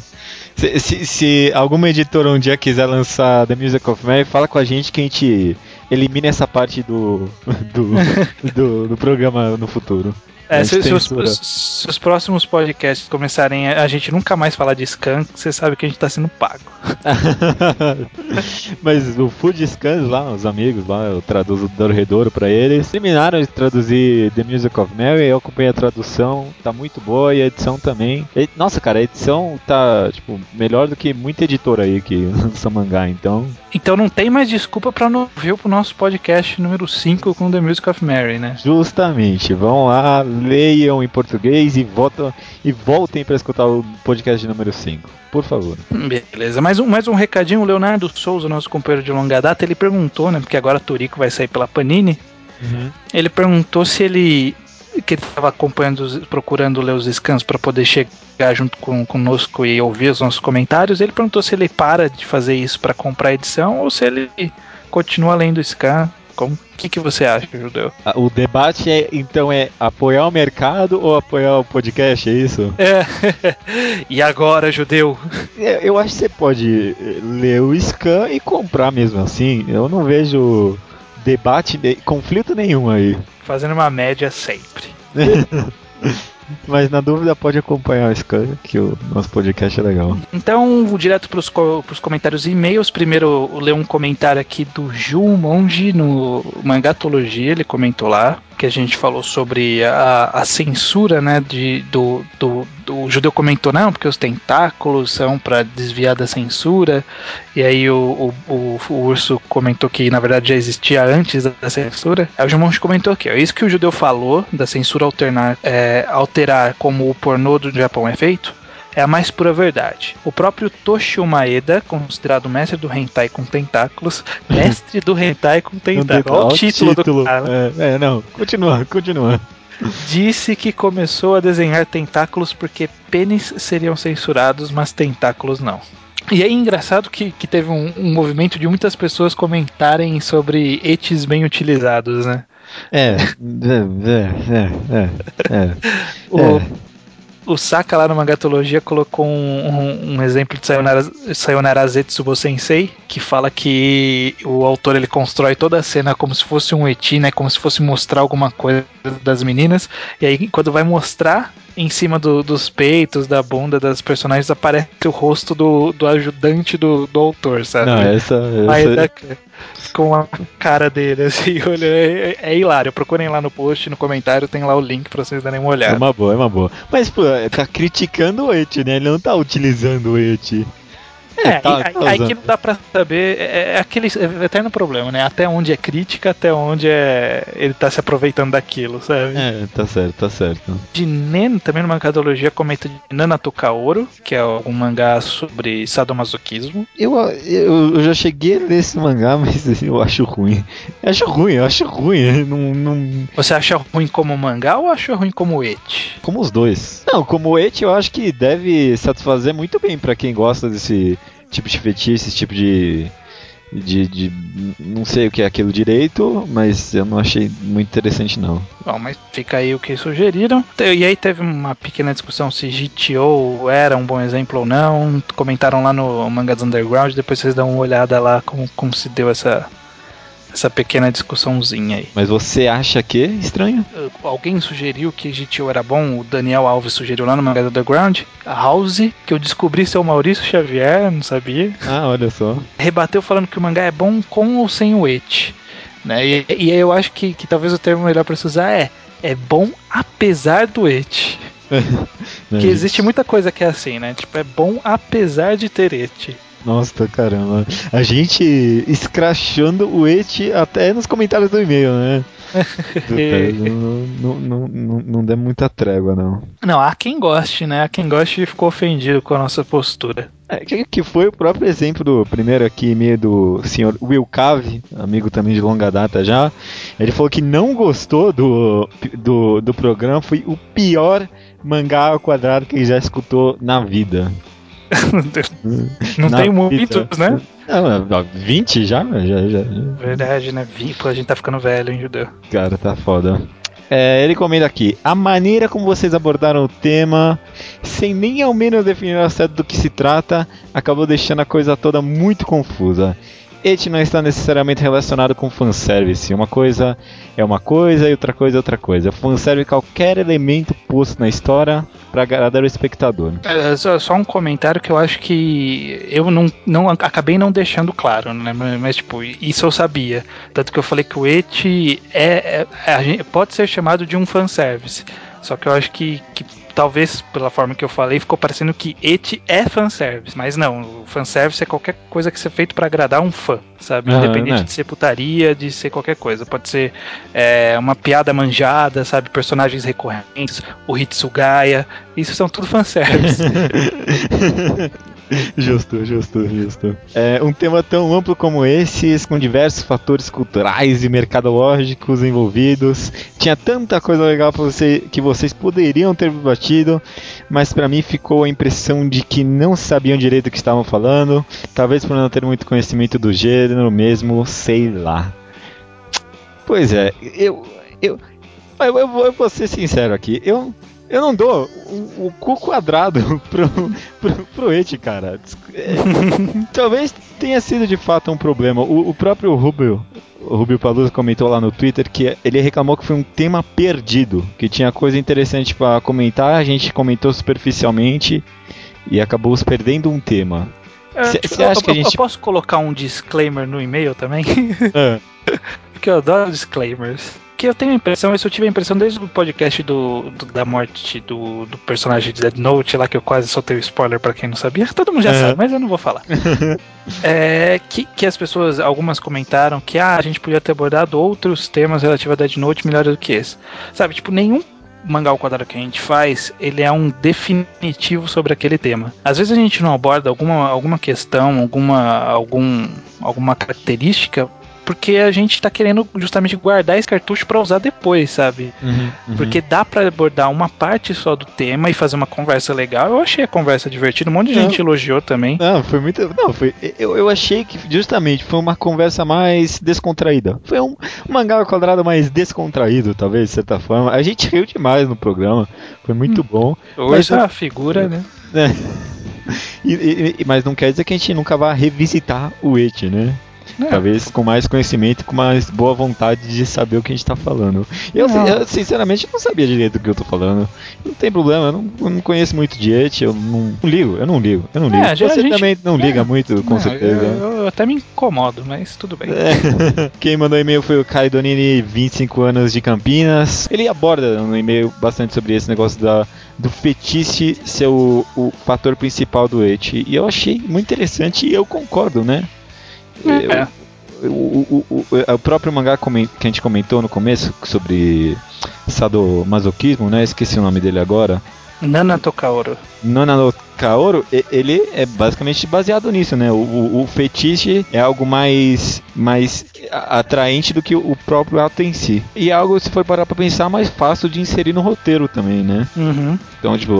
Se, se, se alguma editora um dia quiser lançar The Music of Mary, fala com a gente que a gente elimina essa parte do, do, do, do programa no futuro. É, se, se os, se os próximos podcasts começarem a, a gente nunca mais falar de Scan, você sabe que a gente tá sendo pago. Mas o Food Scans lá, os amigos lá, eu traduzo do Redouro pra eles, terminaram de traduzir The Music of Mary, eu acompanhei a tradução, tá muito boa e a edição também. E- nossa, cara, a edição tá, tipo, melhor do que muita editora aí que lança mangá, então. Então não tem mais desculpa pra não vir pro nosso podcast número 5 com The Music of Mary, né? Justamente, vão lá, leiam em português e votam e voltem pra escutar o podcast número 5, por favor. Beleza, mais um, mais um recadinho. O Leonardo Souza, nosso companheiro de longa data, ele perguntou, né? Porque agora Turico vai sair pela Panini. Ele perguntou se ele. que estava acompanhando, procurando ler os scans para poder chegar junto com, conosco e ouvir os nossos comentários. Ele perguntou se ele para de fazer isso para comprar a edição ou se ele continua lendo o scan. Como o que, que você acha, Judeu? Ah, O debate é então é apoiar o mercado ou apoiar o podcast, é isso? É. e agora, Judeu? É, Eu acho que você pode eh, ler o scan e comprar mesmo assim. Eu não vejo debate, conflito nenhum aí. Fazendo uma média sempre. Mas na dúvida pode acompanhar o scan, que o nosso podcast é legal. Então, direto para os comentários e e-mails. Primeiro, ler um comentário aqui do Ju Monge no Mangatologia. Ele comentou lá que a gente falou sobre a, a censura, né? De, do, do, do- o judeu comentou, não, porque os tentáculos são para desviar da censura. E aí o, o, o, o urso comentou que na verdade já existia antes da censura. Aí o Monge comentou aqui, ó, isso que o judeu falou da censura alternar, é, alterar como o pornô do Japão é feito é a mais pura verdade. O próprio Toshio Maeda, considerado mestre do hentai com tentáculos, mestre do hentai com tentáculos, olha o Olha título, do cara, É, é, não, continua, continua. disse que começou a desenhar tentáculos porque pênis seriam censurados, mas tentáculos não. E é engraçado que, que teve um, um movimento de muitas pessoas comentarem sobre etes bem utilizados, né? É, é, é, é, é. É. o Saka lá no Mangatologia colocou um, um- um exemplo de Sayonara, Sayonara Zetsubo Sensei, que fala que o autor ele constrói toda a cena como se fosse um eti, né? Como se fosse mostrar alguma coisa das meninas. E aí, quando vai mostrar, em cima do- dos peitos, da bunda das personagens, aparece o rosto do, do ajudante do, do autor, sabe? Não, essa. Essa dá- com a cara dele, assim, olha, é, é hilário. Procurem lá no post, no comentário, tem lá o link pra vocês darem uma É olhada. uma boa, é uma boa. Mas, pô, tá criticando o et, né? Ele não tá utilizando o et. É, tá- aí, tá aí que não dá pra saber, é, é aquele eterno problema, né? Até onde é crítica, até onde é ele tá se aproveitando daquilo, sabe? É, tá certo, tá certo. De Nen, também numa mancadologia, comenta de Nanatu Kaoru, que é um mangá sobre sadomasoquismo. Eu, eu, eu já cheguei nesse mangá, mas eu acho ruim. Eu acho ruim, eu acho ruim. Não, não, Você acha ruim como mangá ou acha ruim como et? como os dois. Não, como Eti eu acho que deve satisfazer muito bem pra quem gosta desse tipo de fetiche, esse tipo de, de, de. Não sei o que é aquilo direito, mas eu não achei muito interessante não. Bom, mas fica aí o que sugeriram. E aí teve uma pequena discussão se GTO era um bom exemplo ou não. Comentaram lá no Mangas Underground, depois vocês dão uma olhada lá como, como se deu essa, essa pequena discussãozinha aí. Mas você acha que é estranho? Uh, Alguém sugeriu que GTO era bom, o Daniel Alves sugeriu lá no Mangas Underground. A House, que eu descobri ser o Maurício Xavier, não sabia. Ah, olha só. rebateu falando que o mangá é bom com ou sem o et. Né? E, e aí eu acho que, que talvez o termo melhor para se usar é é bom apesar do et. Que existe muita coisa que é assim, né? Tipo, é bom apesar de ter et. Nossa, caramba. A gente escrachando o Eti até nos comentários do e-mail, né? Não, não, não, não, muita trégua, não. Não, há quem goste, né? Há quem goste e ficou ofendido com a nossa postura. É, que, que foi o próprio exemplo do primeiro aqui, e-mail do senhor Will Cave, amigo também de longa data já. Ele falou que não gostou do, do, do programa, foi o pior mangá ao quadrado que ele já escutou na vida. Não Na tem vida. muitos, né? Não, ó, 20 já? já, já. Verdade, né? Pô, a gente tá ficando velho, hein, judeu? Cara, tá foda. É, ele comenta aqui: a maneira como vocês abordaram o tema, sem nem ao menos definir ao certo do que se trata, acabou deixando a coisa toda muito confusa. Este não está necessariamente relacionado com fanservice. Uma coisa é uma coisa e outra coisa é outra coisa. Fanservice é qualquer elemento posto na história para agradar o espectador. É, só, só um comentário que eu acho que eu não, não acabei não deixando claro, né? Mas, mas, tipo, isso eu sabia. Tanto que eu falei que o et é, é- gente- pode ser chamado de um fanservice. Só que eu acho que, que talvez pela forma que eu falei ficou parecendo que et é fanservice. Mas não, o fanservice é qualquer coisa que seja feito pra agradar um fã, sabe? Independente né? de ser putaria, de ser qualquer coisa. Pode ser é, uma piada manjada, sabe? Personagens recorrentes, o Hitsugaya. Isso são tudo fanservice. justo, justo, justo. É, um tema tão amplo como esse, com diversos fatores culturais e mercadológicos envolvidos, tinha tanta coisa legal você que vocês poderiam ter batido, mas pra mim ficou a impressão de que não sabiam direito o que estavam falando, talvez por não ter muito conhecimento do gênero mesmo, sei lá. Pois é, eu eu eu, eu, eu vou ser sincero aqui, eu eu não dou o, o cu quadrado pro, pro, pro Eti, cara. É, talvez tenha sido de fato um problema. O, o próprio Rubio, o Rubio Palusa comentou lá no Twitter que ele reclamou que foi um tema perdido, que tinha coisa interessante pra comentar, a gente comentou superficialmente e acabou se perdendo um tema. Cê- tipo, cê acha eu, que a eu- gente- eu posso colocar um disclaimer no e-mail também? É. Porque eu adoro disclaimers. Que eu tenho a impressão, isso eu tive a impressão desde o podcast do, do- da morte do, do personagem de Dead Note, lá que eu quase soltei o spoiler pra quem não sabia. Todo mundo já Uhum. sabe, mas eu não vou falar. é, que, que as pessoas, algumas comentaram que ah, a gente podia ter abordado outros temas relativos a Dead Note melhores do que esse. Sabe, tipo, nenhum mangá ao quadrado que a gente faz, ele é um definitivo sobre aquele tema. Às vezes a gente não aborda alguma, alguma questão, alguma, algum, alguma característica, porque a gente tá querendo justamente guardar esse cartucho pra usar depois, sabe? Uhum, Porque dá pra abordar uma parte só do tema e fazer uma conversa legal. Eu achei a conversa divertida, um monte de Não. gente elogiou também. Não, foi muito. Não, foi. Eu, eu achei que justamente foi uma conversa mais descontraída. Foi um, um mangá ao quadrado mais descontraído, talvez, de certa forma. A gente riu demais no programa. Foi muito bom. Hoje Mas- é a figura, né? né? E- e- mas não quer dizer que a gente nunca vá revisitar o Eti, né? Não. Talvez com mais conhecimento, com mais boa vontade de saber o que a gente tá falando. Eu, eu, sinceramente não sabia direito do que eu tô falando. Não tem problema, eu não, eu não conheço muito de Eti, eu não, não ligo, eu não ligo, eu não ligo. É, já a Você gente- também não liga É. muito, com Não, certeza. Eu, eu- eu até me incomodo, mas tudo bem. É. Quem mandou e-mail foi o Caio Donini, 25 anos de Campinas. Ele aborda no e-mail bastante sobre esse negócio da, do fetiche ser o, o fator principal do et. E eu achei muito interessante e eu concordo, né? É. Eu, o, o, o, o próprio mangá que a gente comentou no começo sobre sadomasoquismo, né? Esqueci o nome dele agora. Nana Tokaoro. Kaoru, ele é basicamente baseado nisso, né? O, o, o fetiche é algo mais, mais atraente do que o próprio ato em si. E é algo, se for parar pra pensar, mais fácil de inserir no roteiro também, né? Uhum. Então, tipo,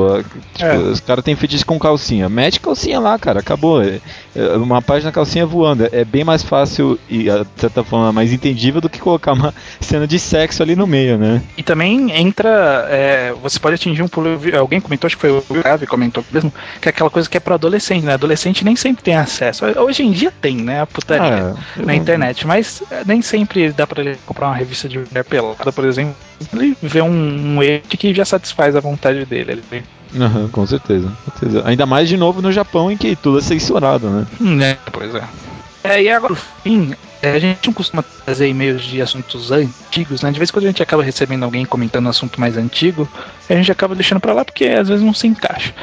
tipo, É. os caras têm fetiche com calcinha. Mete calcinha lá, cara, acabou. É- é uma página calcinha voando. É bem mais fácil e, de certa forma, mais entendível do que colocar uma cena de sexo ali no meio, né? E também entra. é, você pode atingir um pulo. Alguém comentou, acho que foi o Gavi comentou mesmo, que é aquela coisa que é para adolescente, né? Adolescente nem sempre tem acesso. Hoje em dia tem, né? A putaria Ah, na internet, mas é, nem sempre dá pra ele comprar uma revista de mulher pelada, por exemplo. Ele vê um, um que já satisfaz a vontade dele. Ele, Aham, com certeza, com certeza. Ainda mais de novo no Japão em que tudo é censurado, né? né? Pois é. É, e agora, fim, é, a gente não costuma trazer e-mails de assuntos antigos, né? De vez em quando a gente acaba recebendo alguém comentando um assunto mais antigo, a gente acaba deixando pra lá porque às vezes não se encaixa.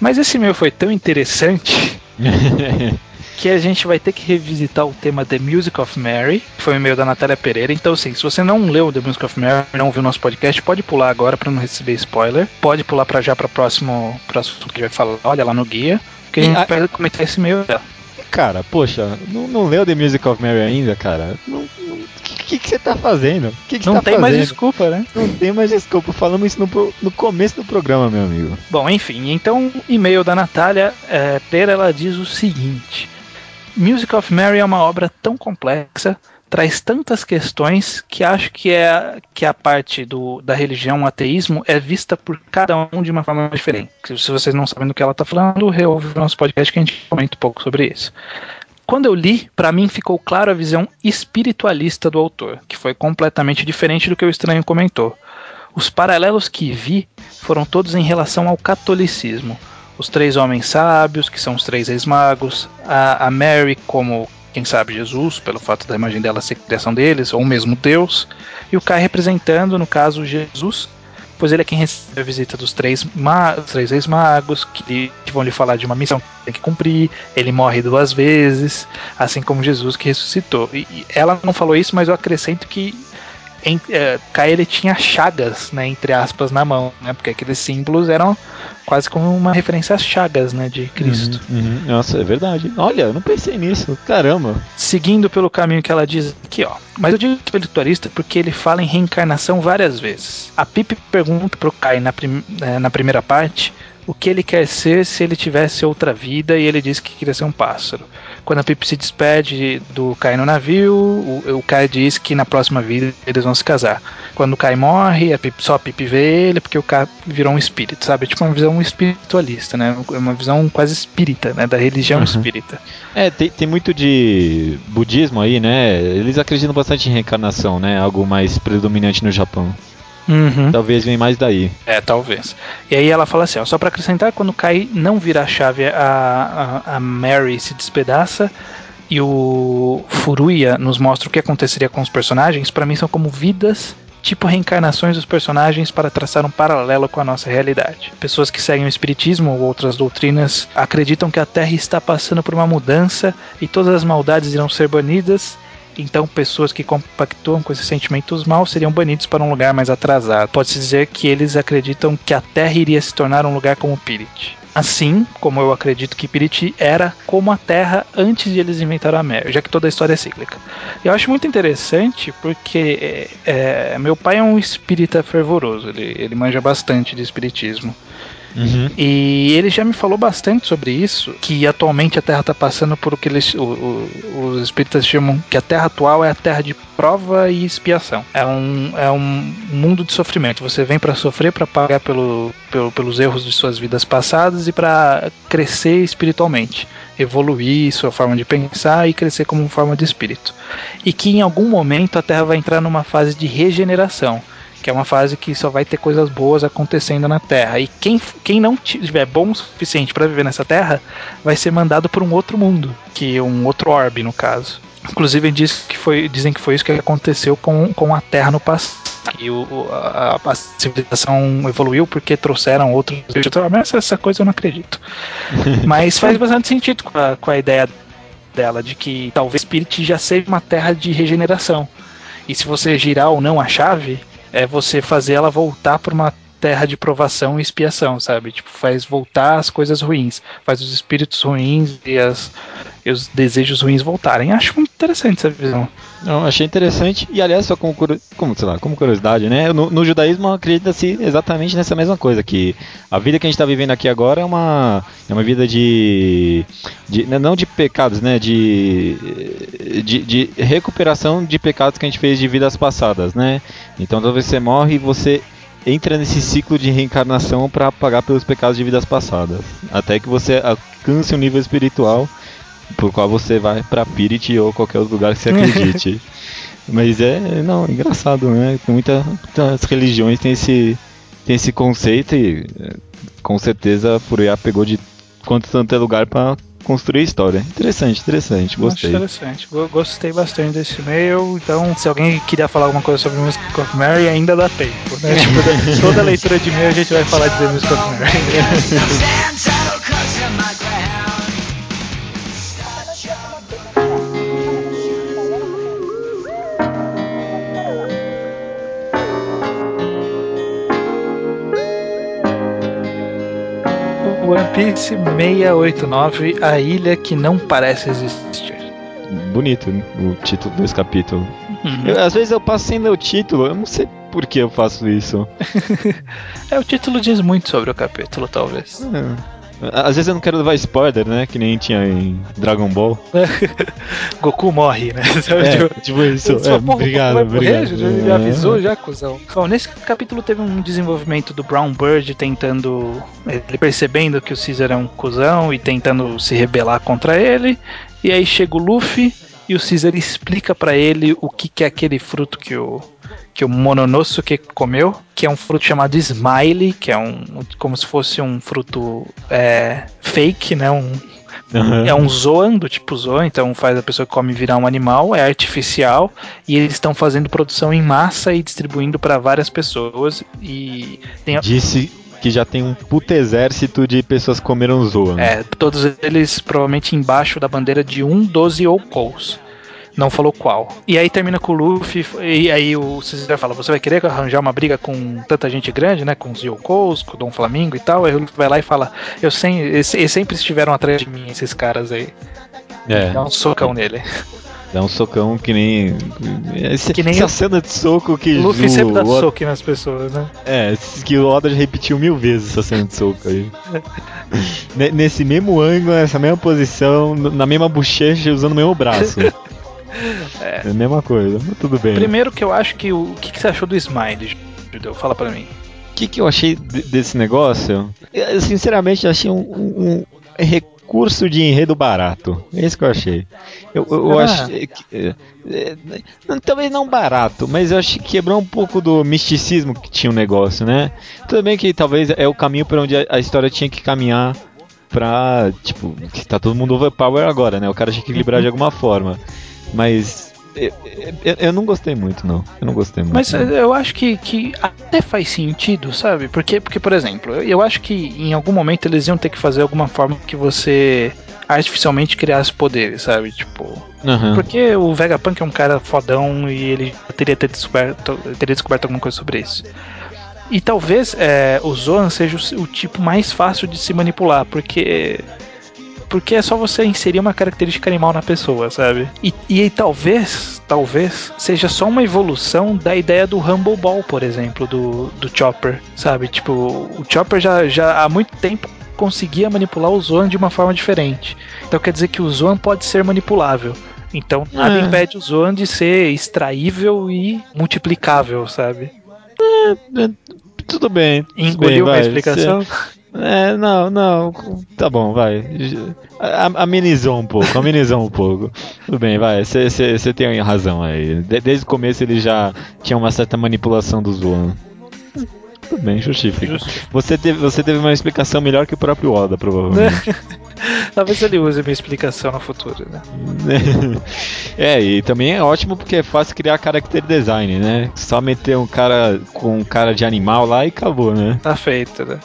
Mas esse e-mail foi tão interessante que a gente vai ter que revisitar o tema The Music of Mary, que foi um e-mail da Natália Pereira. Então, assim, se você não leu The Music of Mary, não viu nosso podcast, pode pular agora pra não receber spoiler. Pode pular pra já para próximo próximo que a gente vai falar. Olha lá no guia, que a gente vai comentar esse e-mail dela. cara, poxa, não, não leu The Music of Mary ainda, cara? Não. O que, que você tá fazendo? O que, Não tá tem mais desculpa, né? Não tem mais desculpa. Falamos isso no, no começo do programa, meu amigo. Bom, enfim, então, e-mail da Natália é, Pereira, ela diz o seguinte: Music of Mary é uma obra tão complexa, traz tantas questões que acho que é que a parte do, da religião, o ateísmo, é vista por cada um de uma forma diferente. Se vocês não sabem do que ela está falando, reouve o nosso podcast que a gente comenta um pouco sobre isso. Quando eu li, para mim ficou claro a visão espiritualista do autor, que foi completamente diferente do que o estranho comentou. Os paralelos que vi foram todos em relação ao catolicismo. Os três homens sábios, que são os três reis magos, a, a Mary como, quem sabe, Jesus, pelo fato da imagem dela ser criação deles, ou mesmo Deus, e o Kai representando, no caso, Jesus, pois ele é quem recebe a visita dos três, ma três reis magos, que, que vão lhe falar de uma missão que tem que cumprir. Ele morre duas vezes, assim como Jesus que ressuscitou. E, e ela não falou isso, mas eu acrescento que em, é, tinha chagas, né, entre aspas, na mão, né, porque aqueles símbolos eram quase como uma referência às chagas, né, de Cristo. Uhum, uhum. Nossa, é verdade. Olha, eu não pensei nisso. Caramba. seguindo pelo caminho que ela diz aqui, ó. Mas eu digo espiritualista porque ele fala em reencarnação várias vezes. A Pip pergunta pro Kai na, prim- eh, na primeira parte o que ele quer ser se ele tivesse outra vida e ele diz que queria ser um pássaro. Quando a Pip se despede do Kai no navio, o, o Kai diz que na próxima vida eles vão se casar. Quando o Kai morre, a Pip, só a Pip vê ele porque o Kai virou um espírito, sabe? Tipo uma visão espiritualista, né? Uma visão quase espírita, né? Da religião Uhum. espírita. É, tem, tem muito de budismo aí, né? Eles acreditam bastante em reencarnação, né? Algo mais predominante no Japão. Uhum. Talvez venha mais daí. É, talvez. E aí ela fala assim, ó, só pra acrescentar, quando Kai não vira a chave, a, a, a Mary se despedaça e o Furuya nos mostra o que aconteceria com os personagens, pra mim são como vidas, tipo reencarnações dos personagens para traçar um paralelo com a nossa realidade. Pessoas que seguem o espiritismo ou outras doutrinas acreditam que a Terra está passando por uma mudança e todas as maldades irão ser banidas então, pessoas que compactuam com esses sentimentos maus seriam banidos para um lugar mais atrasado. Pode-se dizer que eles acreditam que a Terra iria se tornar um lugar como Pirit. Assim como eu acredito que Pirit era como a Terra antes de eles inventaram a Mary, já que toda a história é cíclica. Eu acho muito interessante porque é, é, meu pai é um espírita fervoroso, ele, ele manja bastante de espiritismo. Uhum. E ele já me falou bastante sobre isso, que atualmente a Terra está passando por o que eles, o- o- os espíritas chamam que a Terra atual é a Terra de prova e expiação. É um, é um mundo de sofrimento. Você vem para sofrer, para pagar pelo, pelo- pelos erros de suas vidas passadas e para crescer espiritualmente, evoluir sua forma de pensar e crescer como forma de espírito. E que em algum momento a Terra vai entrar numa fase de regeneração que é uma fase que só vai ter coisas boas acontecendo na Terra. E quem, quem não tiver bom o suficiente para viver nessa Terra vai ser mandado para um outro mundo, que um outro orbe no caso. Inclusive diz que foi, dizem que foi isso que aconteceu com, com a Terra no passado. E o, a, a civilização evoluiu porque trouxeram outros. Mas essa coisa eu não acredito. Mas faz bastante sentido com a, com a ideia dela, de que talvez Spirit já seja uma terra de regeneração. E se você girar ou não a chave, é você fazer ela voltar para uma terra de provação e expiação, sabe? Tipo, faz voltar as coisas ruins, faz os espíritos ruins e, as, e os desejos ruins voltarem. Acho muito interessante essa visão. Não, achei interessante. E aliás, só como, como, sei lá, como curiosidade, né? No, no judaísmo acredita-se exatamente nessa mesma coisa, que a vida que a gente está vivendo aqui agora é uma, é uma vida de, de. Não de pecados, né? De, de, de recuperação de pecados que a gente fez de vidas passadas, né? Então talvez você morre e você entra nesse ciclo de reencarnação para pagar pelos pecados de vidas passadas, até que você alcance um nível espiritual por qual você vai para Pirit ou qualquer outro lugar que você acredite. Mas é, não, engraçado, né? Muita, muitas religiões têm esse, têm esse conceito e com certeza Furuyá pegou de quanto tanto é lugar para construir história. Interessante, interessante, gostei. interessante, gostei bastante desse e-mail. Então, se alguém quiser falar alguma coisa sobre Music of Mary, ainda dá tempo. Né? tipo, toda leitura de e-mail a gente vai falar de The Music of Mary. Piece 689, A Ilha que Não Parece Existir. Bonito o título desse capítulo. Uhum. Eu, às vezes eu passo sem ler o título, eu não sei por que eu faço isso. é, o título diz muito sobre o capítulo, talvez. É. Às vezes eu não quero levar spoiler, né? Que nem tinha em Dragon Ball. Goku morre, né? É, tipo, tipo isso. É, obrigado, obrigado. Já, já avisou já, cuzão. Bom, nesse capítulo teve um desenvolvimento do Brown Bird tentando. Ele percebendo que o Caesar é um cuzão e tentando se rebelar contra ele. E aí chega o Luffy e o Caesar explica para ele o que, que é aquele fruto que o que o Mononosuke comeu, que é um fruto chamado Smiley, que é um como se fosse um fruto é, fake, né? Um, Uhum. É um Zoan, do tipo Zoan, então faz a pessoa que come virar um animal, é artificial, e eles estão fazendo produção em massa e distribuindo para várias pessoas. E tem... Disse que já tem um puto exército de pessoas que comeram Zoan. É, todos eles provavelmente embaixo da bandeira de um dos Yonkous. Não falou qual. E aí termina com o Luffy, e aí o Caesar fala: Você vai querer arranjar uma briga com tanta gente grande, né? Com os Yokos, com o Dom Flamingo e tal. Aí o Luffy vai lá e fala: Eu sem, eles, eles sempre estiveram atrás de mim, esses caras aí. É. Dá um socão nele. Dá um socão que nem. Esse, que nem essa o... cena de soco que. Luffy o... sempre dá o... soco nas pessoas, né? É, que o Oda repetiu mil vezes essa cena de soco aí. Nesse mesmo ângulo, nessa mesma posição, na mesma bochecha, usando o mesmo braço. É. é a mesma coisa, mas tudo bem. Primeiro que eu acho que o, o que, que você achou do Smile, Judeu? Fala pra mim. O que, que eu achei desse negócio? Eu, sinceramente, achei um, um, um, recurso de enredo barato. É isso que eu achei. Eu, eu, eu achei que, é, é, talvez não barato, mas eu acho que quebrou um pouco do misticismo que tinha o negócio, né? Tudo bem que talvez é o caminho para onde a, a história tinha que caminhar pra, tipo, tá todo mundo overpower agora, né? O cara tinha que equilibrar de alguma forma. Mas eu, eu, eu, não gostei muito, não. Eu não gostei muito. Mas não. eu acho que, que até faz sentido, sabe? Porque, porque, por exemplo, eu, eu acho que em algum momento eles iam ter que fazer alguma forma que você artificialmente criasse poderes, sabe? Tipo. Uhum. Porque o Vegapunk é um cara fodão e ele teria, ter descoberto, teria descoberto alguma coisa sobre isso. E talvez é, o Zoan seja o, o tipo mais fácil de se manipular, porque porque é só você inserir uma característica animal na pessoa, sabe? E, e talvez, talvez, seja só uma evolução da ideia do Humble Ball, por exemplo, do, do Chopper, sabe? Tipo, o Chopper já, já há muito tempo conseguia manipular o Zoan de uma forma diferente. Então quer dizer que o Zoan pode ser manipulável. Então nada é. impede o Zoan de ser extraível e multiplicável, sabe? É, é, tudo bem. Engoliu uma explicação? É, não, não. Tá bom, vai. Amenizou um pouco, amenizou um pouco. Tudo bem, vai. Você tem razão aí. De- desde o começo ele já tinha uma certa manipulação do Zoan. Tudo bem, justifica. Você teve, você teve uma explicação melhor que o próprio Oda, provavelmente. Talvez ele use a minha explicação no futuro, né? é, e também é ótimo porque é fácil criar character design, né? Só meter um cara com um cara de animal lá e acabou, né? Tá feito, né?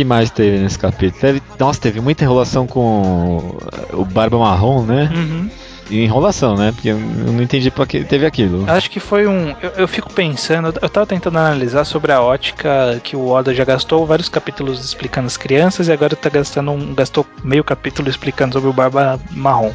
Que mais teve nesse capítulo? Teve, nossa, teve muita enrolação com o Barba Marrom, né? Uhum. E enrolação, né? Porque eu eu não entendi pra que teve aquilo. Acho que foi um. Eu, eu fico pensando, eu tava tentando analisar sobre a ótica que o Oda já gastou vários capítulos explicando as crianças e agora tá gastando um. gastou meio capítulo explicando sobre o Barba Marrom.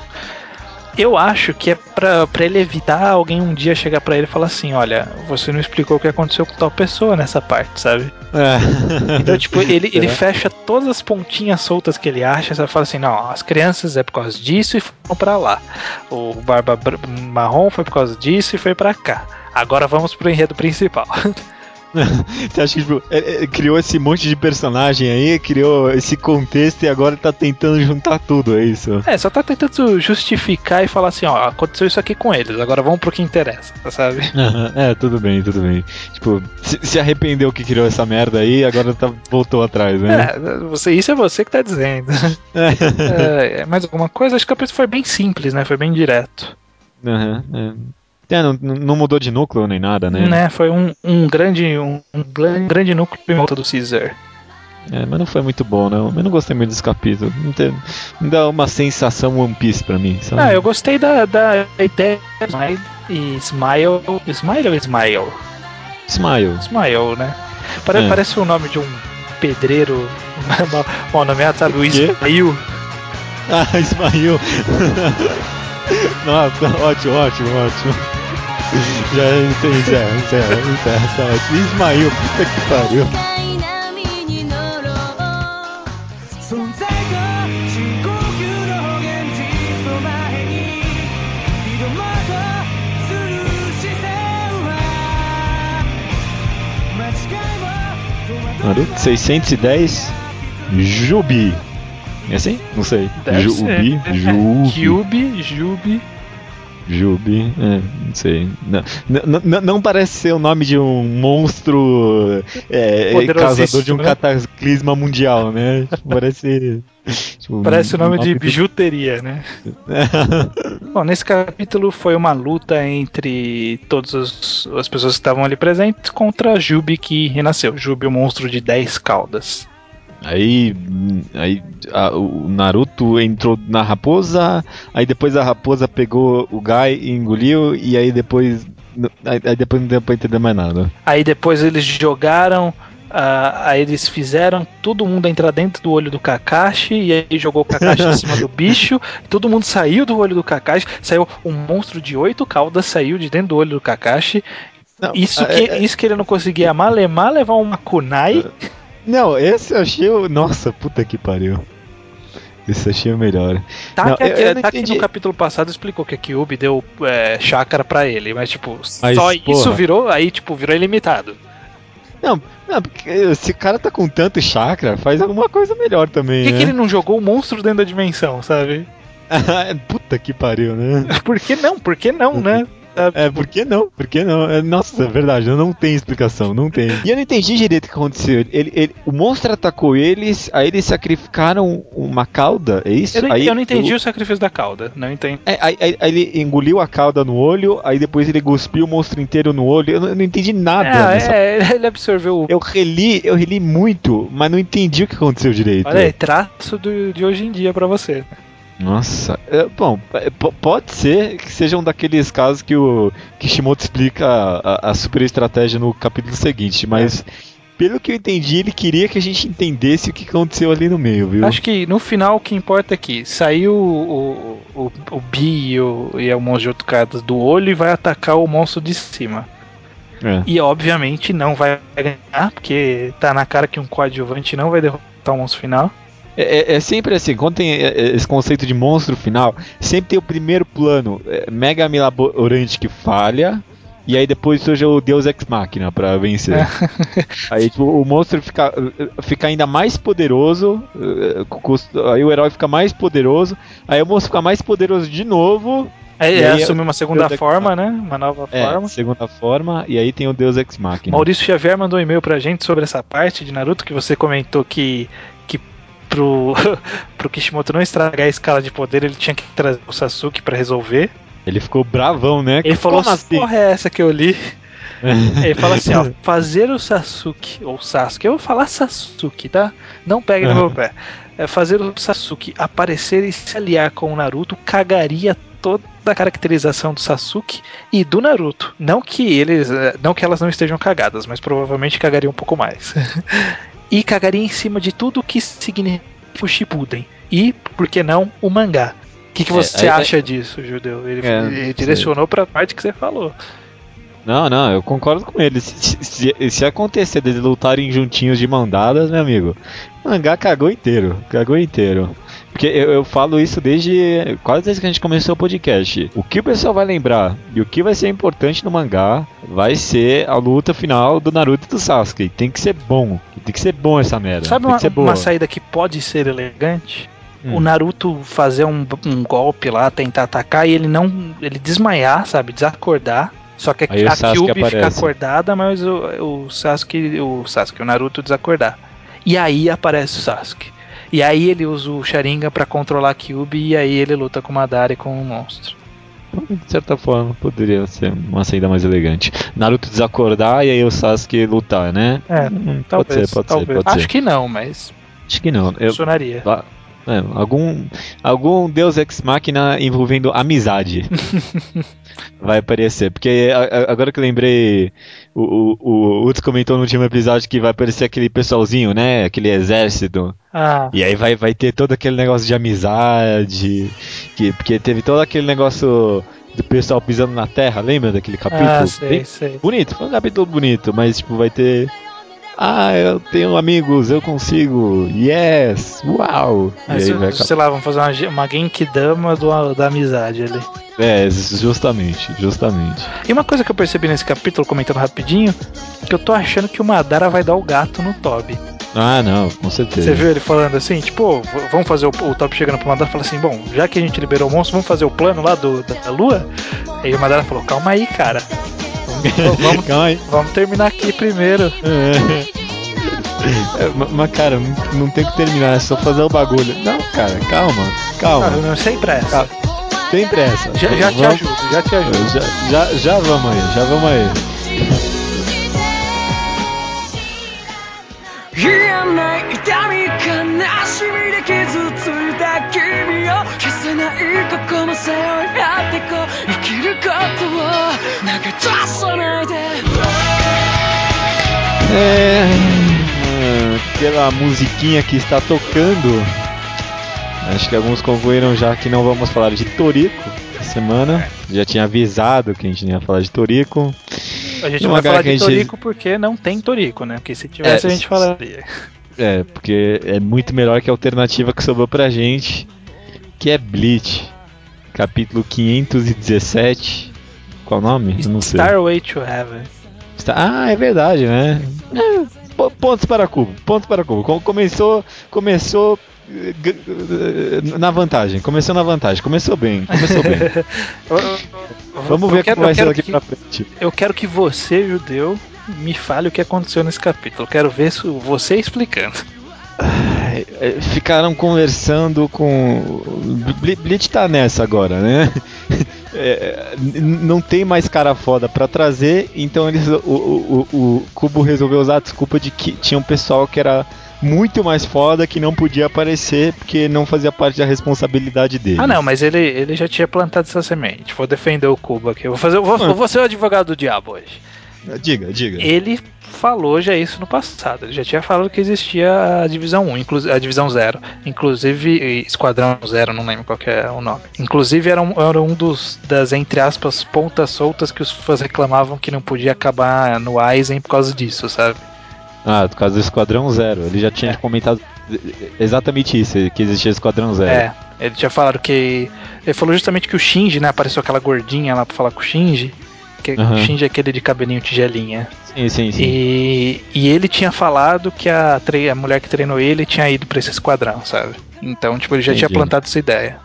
Eu acho que é pra, pra ele evitar alguém um dia chegar pra ele e falar assim: olha, você não explicou o que aconteceu com tal pessoa nessa parte, sabe? É. Então, tipo, ele, ele fecha todas as pontinhas soltas que ele acha, sabe? Fala assim, não, as crianças é por causa disso e foram pra lá. O Barba Marrom foi por causa disso e foi pra cá. Agora vamos pro enredo principal. Você acha que tipo, é- é, criou esse monte de personagem aí, criou esse contexto e agora tá tentando juntar tudo, é isso? é, só tá tentando justificar e falar assim, ó, aconteceu isso aqui com eles, agora vamos pro que interessa, sabe? Aham, É, tudo bem, tudo bem. Tipo, se, se arrependeu que criou essa merda aí, agora tá, voltou atrás, né? É, você, isso é você que tá dizendo. É, mais alguma coisa? Acho que a pessoa foi bem simples, né? Foi bem direto. Aham, é. É, não, não mudou de núcleo nem nada, né? Né? Foi um, um grande um, um grande núcleo em volta do Caesar. É, mas não foi muito bom, não. Eu não gostei muito desse capítulo. Não, tem, não dá uma sensação One Piece pra mim, sabe? Ah, eu gostei da, da ideia Smile e Smile. Smile ou Smile? Smile. Smile, né? Pare, É. Parece o nome de um pedreiro mal, mal nomeado, sabe? O? Ismail. Ah, Ismael. Nossa, tá ótimo, ótimo, ótimo. Já encerra, encerra, encerra, tá ótimo. Ismael, puta que pariu. Naruto 610 Jubi é assim? Não sei. Deve Jubi, ser. Jubi, Kyubi, Jubi. Jubi, é, não sei. Não, não, não, não parece ser o nome de um monstro é, é, causador de um né? cataclisma mundial, né? Tipo, Parece. tipo, Parece o nome de do- bijuteria, né? Bom, nesse capítulo foi uma luta entre todas as, as pessoas que estavam ali presentes contra Jubi que renasceu. Jubi, o monstro de 10 caudas. Aí, aí a- o Naruto entrou na raposa, aí depois a raposa pegou o Gai e engoliu, e aí depois. Aí, aí depois não deu pra entender mais nada. Aí depois eles jogaram. ah, aí eles fizeram todo mundo entrar dentro do olho do Kakashi e aí jogou o Kakashi em cima do bicho. Todo mundo saiu do olho do Kakashi. Saiu um monstro de oito caudas, saiu de dentro do olho do Kakashi. Não, Isso é- que, é- isso que ele não conseguia malemar levar uma kunai. Não, esse eu achei. o- Nossa, puta que pariu. Esse eu achei o melhor. Tá, Não, que, eu- eu não tá que no capítulo passado explicou que a Kyubi deu é, chácara pra ele, mas tipo, Mas, só porra. isso virou, aí tipo, virou ilimitado. Não, não, porque se o cara tá com tanto chakra, faz alguma coisa melhor Por também. que, né? que ele não jogou o monstro dentro da dimensão, sabe? puta que pariu, né? Por que não? Por que não, né? É, por que não? Por que não? É, nossa, é verdade, não tem explicação, não tem. E eu não entendi direito o que aconteceu. Ele, ele- o monstro atacou eles, aí eles sacrificaram uma cauda, é isso? Eu não, aí, eu não entendi o sacrifício da cauda, não entendi. É, aí, aí- aí ele engoliu a cauda no olho, aí depois ele cuspiu o monstro inteiro no olho. Eu não, eu não entendi nada. dessa- É, é, ele absorveu o. Eu reli, eu reli muito, mas não entendi o que aconteceu direito. Olha aí, traço do, de hoje em dia pra você. Nossa, é, bom, é, po- pode ser que seja um daqueles casos que o Kishimoto explica a, a- a super estratégia no capítulo seguinte, mas pelo que eu entendi, ele queria que a gente entendesse o que aconteceu ali no meio, viu? Acho que no final o que importa é que saiu o, o, o Bi e o, e o monstro de outro cara do olho e vai atacar o monstro de cima. É. E obviamente não vai ganhar, porque tá na cara que um coadjuvante não vai derrotar o monstro final. É, é- é sempre assim, quando tem é, é, esse conceito de monstro final, sempre tem o primeiro plano é, mega milaborante que falha, e aí depois surge o Deus Ex Machina pra vencer. aí tipo, o monstro fica, fica ainda mais poderoso, aí o herói fica mais poderoso, aí o monstro fica mais poderoso de novo. Aí, E aí, assume uma segunda Deus forma, né? Uma nova É, forma. segunda forma, e aí tem o Deus Ex Machina. Maurício Xavier mandou um e-mail pra gente sobre essa parte de Naruto que você comentou que pro, pro Kishimoto não estragar a escala de poder, ele tinha que trazer o Sasuke pra resolver. Ele ficou bravão, né? Ele falou Como assim, porra é essa que eu li? Ele fala assim, ó, fazer o Sasuke, ou Sasuke, eu vou falar Sasuke, tá? Não pegue no meu pé. É fazer o Sasuke aparecer e se aliar com o Naruto cagaria toda a caracterização do Sasuke e do Naruto. Não que eles, eh, não que elas não estejam cagadas, mas provavelmente cagaria um pouco mais. e cagaria em cima de tudo que significa o Shippuden. E, por que não, o mangá. O que, que É, você aí- acha disso, Judeu? Ele, É, ele direcionou pra parte que você falou. Não, não, eu concordo com ele. Se, se- se acontecer deles lutarem juntinhos de mão dadas, meu amigo, o mangá cagou inteiro. Cagou inteiro. Porque eu, eu falo isso desde quase desde que a gente começou o podcast. O que o pessoal vai lembrar e o que vai ser importante no mangá vai ser a luta final do Naruto e do Sasuke. Tem que ser bom. Tem que ser bom essa merda. Sabe uma, uma saída que pode ser elegante? Hum. O Naruto fazer um, um golpe lá, tentar atacar e ele não. ele desmaiar, sabe? Desacordar. Só que Aí a Kyuubi fica acordada, mas o, o Sasuke. O Sasuke, o Naruto desacordar. E aí aparece o Sasuke. E aí ele usa o Sharingan pra controlar a Kyuubi e aí ele luta com o Madara e com o monstro. De certa forma, poderia ser uma saída mais elegante. Naruto desacordar e aí o Sasuke lutar, né? É, Hum, pode talvez. ser, pode talvez. ser, pode Acho ser. que não, mas Acho que não. Eu, funcionaria. É, algum, algum Deus Ex Machina envolvendo amizade vai aparecer. Porque a- a- agora que eu lembrei, o, o, o Utz comentou no último episódio que vai aparecer aquele pessoalzinho, né? Aquele exército. Ah, E aí vai, vai ter todo aquele negócio de amizade. Que, porque teve todo aquele negócio do pessoal pisando na terra, lembra daquele capítulo? ah sei, sei. bonito, foi um capítulo bonito, mas tipo, vai ter. Ah, eu tenho amigos, eu consigo. Yes! Uau! E Mas, aí vai sei lá, vamos fazer uma, uma Genkidama do, da amizade ali. É, justamente, justamente. E uma coisa que eu percebi nesse capítulo, comentando rapidinho, que eu tô achando que o Madara vai dar o gato no Toby. Ah, não, com certeza. Você viu ele falando assim, tipo, "Ô, v- vamos fazer o, o Toby chegando pro Madara e fala assim, bom, já que a gente liberou o monstro, vamos fazer o plano lá do, da, da lua? Aí o Madara falou, calma aí, cara. Vamos, vamos, Calma aí. vamos terminar aqui primeiro. É, ma- mas, cara, não, não tem que terminar, é só fazer o bagulho. Não, cara, calma, calma. não, sem pressa. Tem pressa. Já, já te ajudo, já te ajudo. Já, já, já vamos aí, já vamos aí. 癒ない痛み悲しみで傷ついた君を消せない過去も背負い合ってこう生きることを投げ出さないで É, hum, pela musiquinha que está tocando, acho que alguns concluíram já que não vamos falar de Torico essa semana. Já tinha avisado que a gente não ia falar de Torico. A gente Não, não vai falar HQ a de gente- Torico porque não tem Torico, né? Porque se tivesse É, a gente falaria. É, porque é muito melhor que a alternativa que sobrou pra gente, que é Bleach, capítulo 517. Qual o nome? Eu não sei. Starway to Heaven. Ah, é verdade, né? É, po- pontos para Cubo, pontos para Cubo. Com- Começou, começou eh, eh, na vantagem, começou na vantagem, começou bem, começou bem. Vamos ver quero- como vai eu ser quero daqui que- pra frente. Eu quero que você, judeu, me fale o que aconteceu nesse capítulo. Eu quero ver se você explicando. Eh, Ficaram conversando com. Bl- Blitz tá nessa agora, né? É, não tem mais cara foda pra trazer, então eles, o, o, o, o Cubo resolveu usar a desculpa de que tinha um pessoal que era muito mais foda que não podia aparecer porque não fazia parte da responsabilidade dele. Ah, não, mas ele, ele já tinha plantado essa semente. Vou defender o Cubo aqui. Eu vou, fazer, eu vou, eu vou ser o advogado do diabo hoje. Diga, diga. Ele falou já isso no passado. Ele já tinha falado que existia a divisão 1, inclu- a divisão 0. Inclusive, e Esquadrão 0, não lembro qual que é o nome. Inclusive, era um, era um dos das, entre aspas, pontas soltas que os fãs reclamavam que não podia acabar no Aizen por causa disso, sabe? Ah, por causa do Esquadrão Zero. Ele já tinha É. comentado exatamente isso, que existia Esquadrão Zero. É, ele tinha falado que. Ele falou justamente que o Shinji, né? Apareceu aquela gordinha lá pra falar com o Shinji. Que o Shinji é aquele de cabelinho tigelinha. Sim, sim, sim. E, e ele tinha falado que a, tre- a mulher que treinou ele tinha ido pra esse esquadrão, sabe? Então, tipo, ele já tinha Entendi. plantado essa ideia.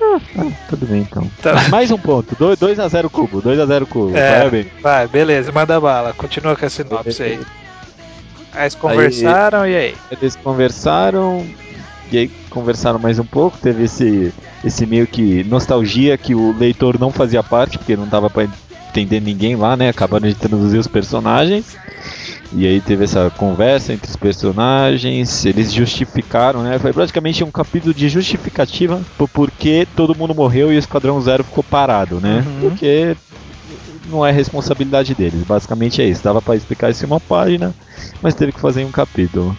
Ah, tudo bem então. Tá. Mais um ponto. 2x0 cubo. 2x0 cubo. É. Parabéns. Vai, beleza, manda bala. Continua com a sinopse aí. Aí eles conversaram e aí? Eles conversaram. E aí conversaram mais um pouco. Teve esse, esse meio que nostalgia que o leitor não fazia parte, porque não dava pra entender ninguém lá, né? Acabaram de traduzir os personagens. E aí teve essa conversa entre os personagens, eles justificaram, né? Foi praticamente um capítulo de justificativa por porquê todo mundo morreu e o Esquadrão Zero ficou parado, né? Uhum. Porque não é responsabilidade deles, basicamente é isso. Dava pra explicar isso em uma página, mas teve que fazer em um capítulo.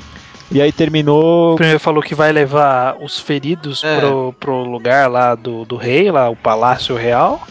E aí terminou. Primeiro falou que vai levar os feridos É. pro, pro lugar lá do, do rei, lá o Palácio Real.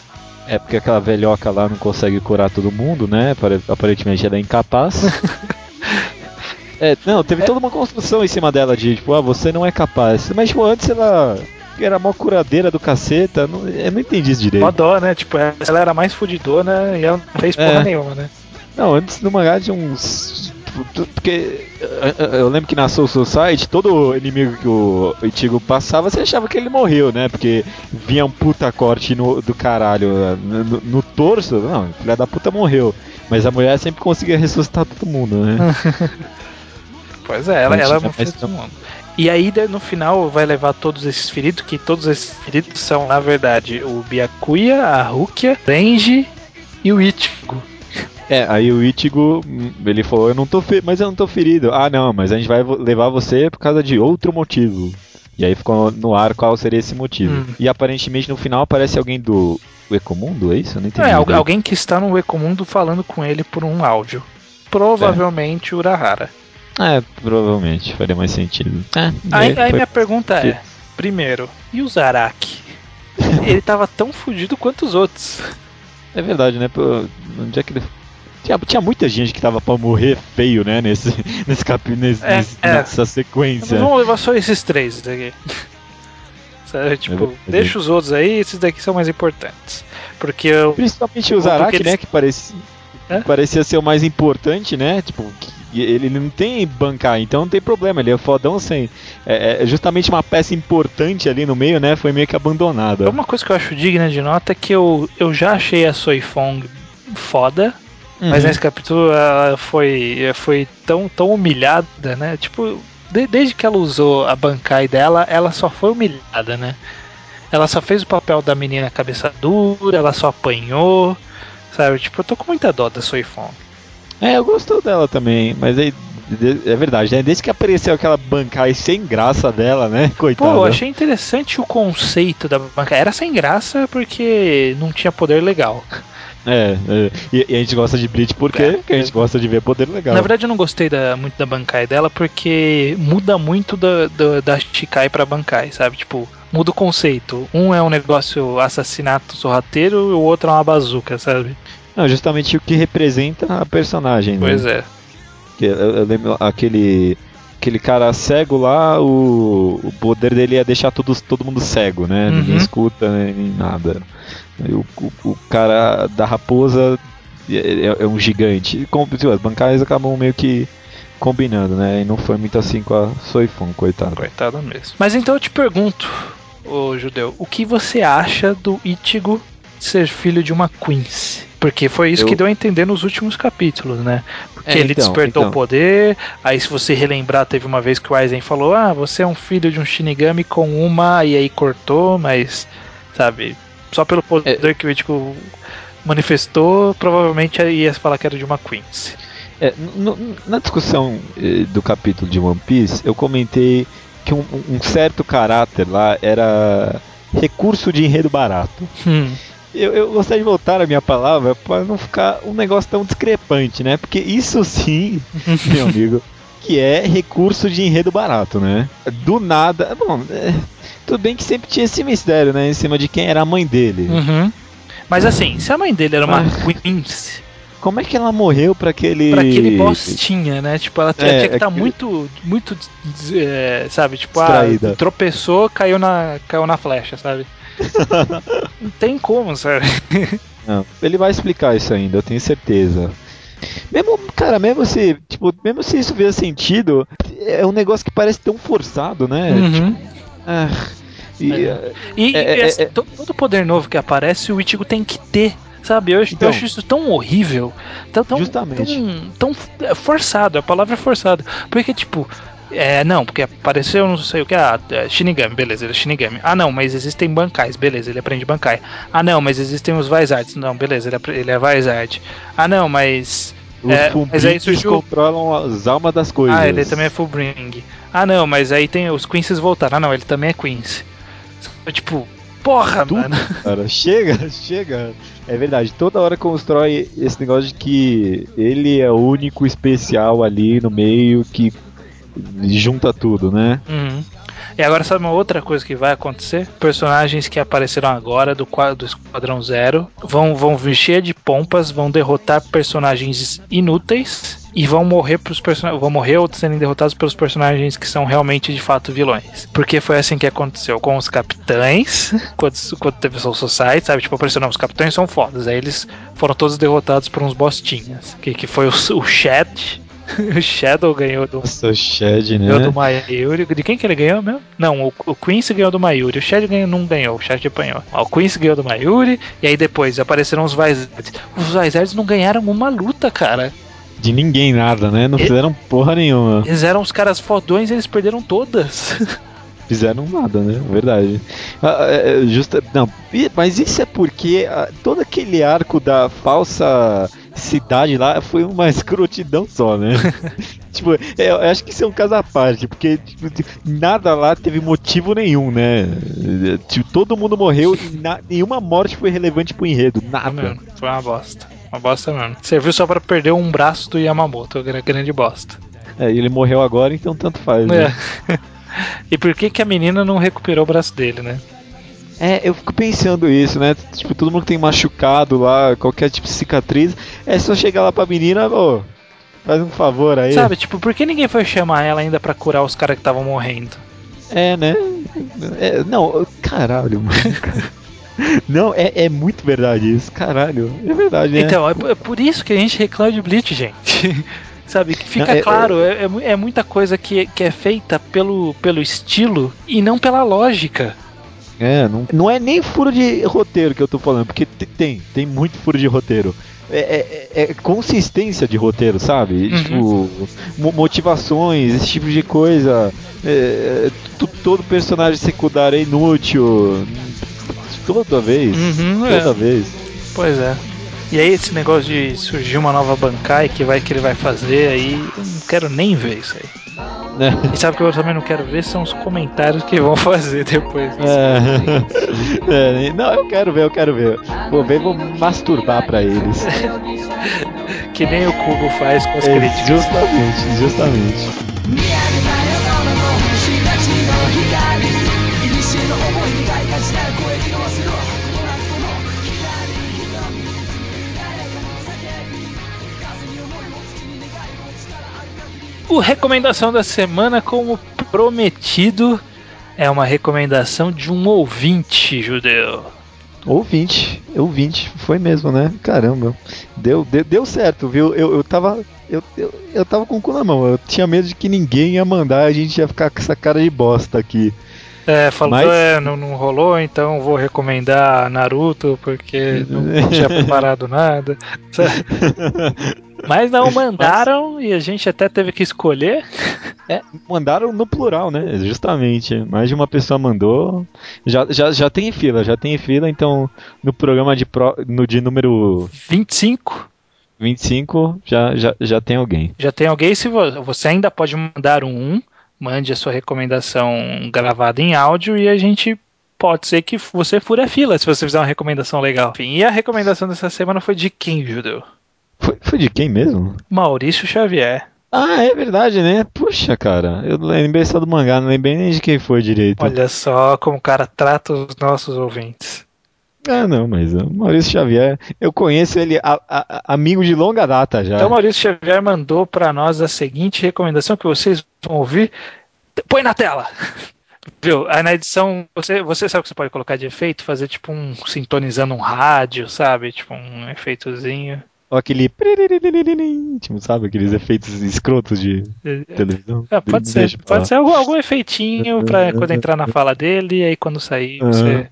É porque aquela velhoca lá não consegue curar todo mundo, né? Apare- Aparentemente ela é incapaz. é, não, teve toda uma construção em cima dela de, tipo, ah, você não é capaz. Mas, tipo, antes ela era mó curadeira do caceta, não- eu não entendi isso Mó direito. dó, né? Tipo, ela era mais fudidona e ela não fez porra É. nenhuma, né? Não, antes no mangá de uns. Tipo, Porque eh, eh, eu lembro que na Soul Society, todo inimigo que o Ichigo passava, você achava que ele morreu, né? Porque vinha um puta corte no, do caralho eh, no, no- no torso. Não, filha da puta morreu. Mas a mulher sempre conseguia ressuscitar todo mundo, né? Pois é, ela, ela mais todo mundo. E aí no final vai levar todos esses feridos, que todos esses feridos são, na verdade, o Byakuya, a Rukia, Denji e o Ichigo. É, aí o Ichigo, hum, ele falou, eu não tô ferido, mas eu não tô ferido. Ah, não, mas a gente vai levar você por causa de outro motivo. E aí ficou no ar qual seria esse motivo. Hum. E aparentemente no final aparece alguém do Ecomundo, é isso? Eu não entendi. É, alguém que está no Ecomundo falando com ele por um áudio. Provavelmente o Urahara. É, provavelmente, faria mais sentido. É, Aí, é, aí foi- minha pergunta é: primeiro, e o Zaraki? ele tava tão fudido quanto os outros. É verdade, né? Pô, onde é que ele. Tinha, tinha muita gente que tava pra morrer feio, né? Nesse, nesse capítulo, nesse, É, é. nessa sequência. Vamos levar só esses três aqui. Sabe, tipo, verdade. deixa os outros aí, esses daqui são mais importantes. Porque eu. Principalmente o Zaraki, eles- né? Que parecia, É? parecia ser o mais importante, né? Tipo, que ele não tem bancar, então não tem problema. Ele é fodão sem. É, é justamente uma peça importante ali no meio, né? Foi meio que abandonada. Uma coisa que eu acho digna de nota é que eu, eu já achei a Soifong foda, mas Uhum. nesse capítulo ela foi, foi tão, tão humilhada, né? Tipo, de- desde que ela usou a Bankai dela, ela só foi humilhada, né? Ela só fez o papel da menina cabeça dura, ela só apanhou, sabe? Tipo, eu tô com muita dó da Soifong. É, eu gosto dela também, mas aí. É verdade, né? Desde que apareceu aquela bancai sem graça dela, né? Coitada. Pô, eu achei interessante o conceito da Bankai. Era sem graça porque não tinha poder legal. É, é. E, e a gente gosta de Bleach? É. Porque a gente gosta de ver poder legal. Na verdade, eu não gostei da- muito da Bankai dela porque muda muito da, da, da Shikai pra Bankai, sabe? Tipo, muda o conceito. Um é um negócio assassinato sorrateiro e o outro é uma bazuca, sabe? Não, justamente o que representa a personagem. né? Pois é. Que eu, eu lembro aquele. Aquele cara cego lá, o, o poder dele é deixar todos, todo mundo cego, né? Uhum. Ninguém escuta nem nada. O, o, o cara da raposa é, é- é um gigante. Com, tipo, as bancárias acabam meio que combinando, né? E não foi muito assim com a Soifon, coitado. Coitado mesmo. Mas então eu te pergunto, ô judeu, o que você acha do Ichigo ser filho de uma Quincy? Porque foi isso Eu- que deu a entender nos últimos capítulos, né? Porque É, ele então, despertou então. o poder, aí se você relembrar, teve uma vez que o Aizen falou, ah, você é um filho de um Shinigami com uma, e aí cortou, mas, sabe, só pelo poder É. que o Ichigo manifestou, provavelmente ia falar que era de uma Quincy. É, na discussão eh, do capítulo de One Piece, eu comentei que um, um certo caráter lá era recurso de enredo barato. Hum, Eu, eu gostaria de voltar a minha palavra para não ficar um negócio tão discrepante, né? Porque isso sim, meu amigo, que é recurso de enredo barato, né? Do nada. Bom, é, tudo bem que sempre tinha esse mistério, né? Em cima de quem era a mãe dele. uhum. Mas assim, se a mãe dele era uma. Quincy, Como é que ela morreu para aquele. pra aquele boss tinha, né? Tipo, ela tinha, É, tinha que estar aquele- muito, muito, é, sabe? Tipo, ah, tropeçou, caiu na, caiu na flecha, sabe? Não tem como, sabe? Não, ele vai explicar isso ainda, eu tenho certeza. Mesmo, cara, mesmo se, tipo, mesmo se isso fizer sentido, é um negócio que parece tão forçado, né? Uhum. Ah, e, É. E, É, e, é, assim, é. to- todo poder novo que aparece, o Ichigo tem que ter. Sabe, eu, acho- Então. eu acho isso tão horrível, tão, tão, Justamente. tão, tão é, forçado, a palavra é forçado. Porque, tipo, é, não, porque apareceu não sei o que, ah, é, Shinigami, beleza, ele é Shinigami. Ah, não, mas existem bancais, beleza, ele aprende bancai. Ah, não, mas existem os Vizards, não, beleza, ele, apre- ele é Vizard. Ah, não, mas. os é, mas aí surgiu. controlam as almas das coisas. Ah, ele também é Fullbring. Ah, não, mas aí tem os Quincy's voltaram. Ah, não, ele também é Quincy. Tipo, porra, Tudo. mano. Cara, chega, chega. É verdade, toda hora constrói esse negócio de que ele é o único especial ali no meio que junta tudo, né? Uhum. E agora sabe uma outra coisa que vai acontecer? Personagens que apareceram agora do, qua- do Esquadrão Zero vão, vão vestir de pompas, vão derrotar personagens inúteis e vão morrer pros personagens. Vão morrer ou serem derrotados pelos personagens que são realmente de fato vilões. Porque foi assim que aconteceu com os capitães, quando, quando teve Soul Society, sabe? Tipo, apareceu, não, os capitães são fodas. Aí eles foram todos derrotados por uns bostinhas. Que, que foi o, o Shed. o Shadow ganhou do, Nossa, o Shed, Ganhou né? do Mayuri. De quem que ele ganhou mesmo? Não, o, o Quincy ganhou do Mayuri. O Shed ganhou, não ganhou, o Shed apanhou. Ó, O Quincy ganhou do Mayuri. E aí depois apareceram os Vizards. Os Vizards não ganharam uma luta, cara. De ninguém nada, né? Não E- fizeram porra nenhuma. Eles eram os caras fodões e eles perderam todas. Fizeram nada, né? Verdade. É, justa, não, mas isso é porque ah, todo aquele arco da falsa cidade lá foi uma escrotidão só, né? tipo, é, eu acho que isso é um caso à parte, porque tipo, nada lá teve motivo nenhum, né? Tipo, todo mundo morreu e na- nenhuma morte foi relevante pro enredo, nada. Foi uma bosta. Uma bosta mesmo. Serviu só pra perder um braço do Yamamoto. gra- Grande bosta. É, ele morreu agora, então tanto faz, né? É. e por que, que a menina não recuperou o braço dele, né? É, eu fico pensando isso, né? Tipo, todo mundo tem machucado lá, qualquer tipo de cicatriz, é só chegar lá pra menina, ô, faz um favor aí. Sabe, tipo, por que ninguém foi chamar ela ainda pra curar os caras que estavam morrendo? É, né? É, não, caralho, mano. Não, é, é muito verdade isso, caralho. É verdade, né? Então, é, por- é por isso que a gente reclama de Bleach, gente. Sabe, fica Não, é- claro, é, é mu- é muita coisa que, que é feita pelo, pelo estilo e não pela lógica. É, não, não é nem furo de roteiro que eu tô falando, porque te- tem, tem muito furo de roteiro. É, é- é consistência de roteiro, sabe? Uhum. Tipo, mo- motivações, esse tipo de coisa. É, todo personagem secundário é inútil. Toda vez. Uhum, toda é. vez. Pois é. E aí esse negócio de surgir uma nova bancai que vai que ele vai fazer aí, eu não quero nem ver isso aí. Né? E sabe o que eu também não quero ver são os comentários que vão fazer depois. disso. É. É, não, eu quero ver, eu quero ver. Vou ver, vou masturbar pra eles. Que nem o Cubo faz com as É, críticas. justamente, justamente. O recomendação da semana, como prometido, é uma recomendação de um ouvinte judeu. Ouvinte, ouvinte, foi mesmo, né? Caramba. Deu, deu, deu certo, viu? Eu, eu tava. Eu, eu, eu tava com o cu na mão. Eu tinha medo de que ninguém ia mandar, a gente ia ficar com essa cara de bosta aqui. É, falou, Mas- é, não, não rolou, então vou recomendar Naruto, porque não tinha preparado nada. Mas não mandaram e a gente até teve que escolher. É, mandaram no plural, né? Justamente. Mais de uma pessoa mandou. Já, já, já tem fila, já tem fila, então no programa de, pro, no, de número 25. 25 já, já, já tem alguém. Já tem alguém, se vo- você ainda pode mandar um, mande a sua recomendação gravada em áudio e a gente pode ser que você fure a fila se você fizer uma recomendação legal. Enfim, e a recomendação dessa semana foi de quem, Judeu? Foi, foi de quem mesmo? Maurício Xavier. Ah, é verdade, né? Puxa, cara. Eu lembrei só do mangá, não lembrei nem de quem foi direito. Olha só como o cara trata os nossos ouvintes. Ah, não, mas o Maurício Xavier, eu conheço ele, a- a- amigo de longa data já. Então, Maurício Xavier mandou para nós a seguinte recomendação que vocês vão ouvir. Põe na tela! Viu? Aí na edição, você, você sabe o que você pode colocar de efeito? Fazer tipo um sintonizando um rádio, sabe? Tipo um efeitozinho. Ou aquele. Tipo, sabe? Aqueles efeitos escrotos de televisão. É, pode ser. Deixa Pode ser algum, algum efeitinho pra quando entrar na fala dele, e aí quando sair, você.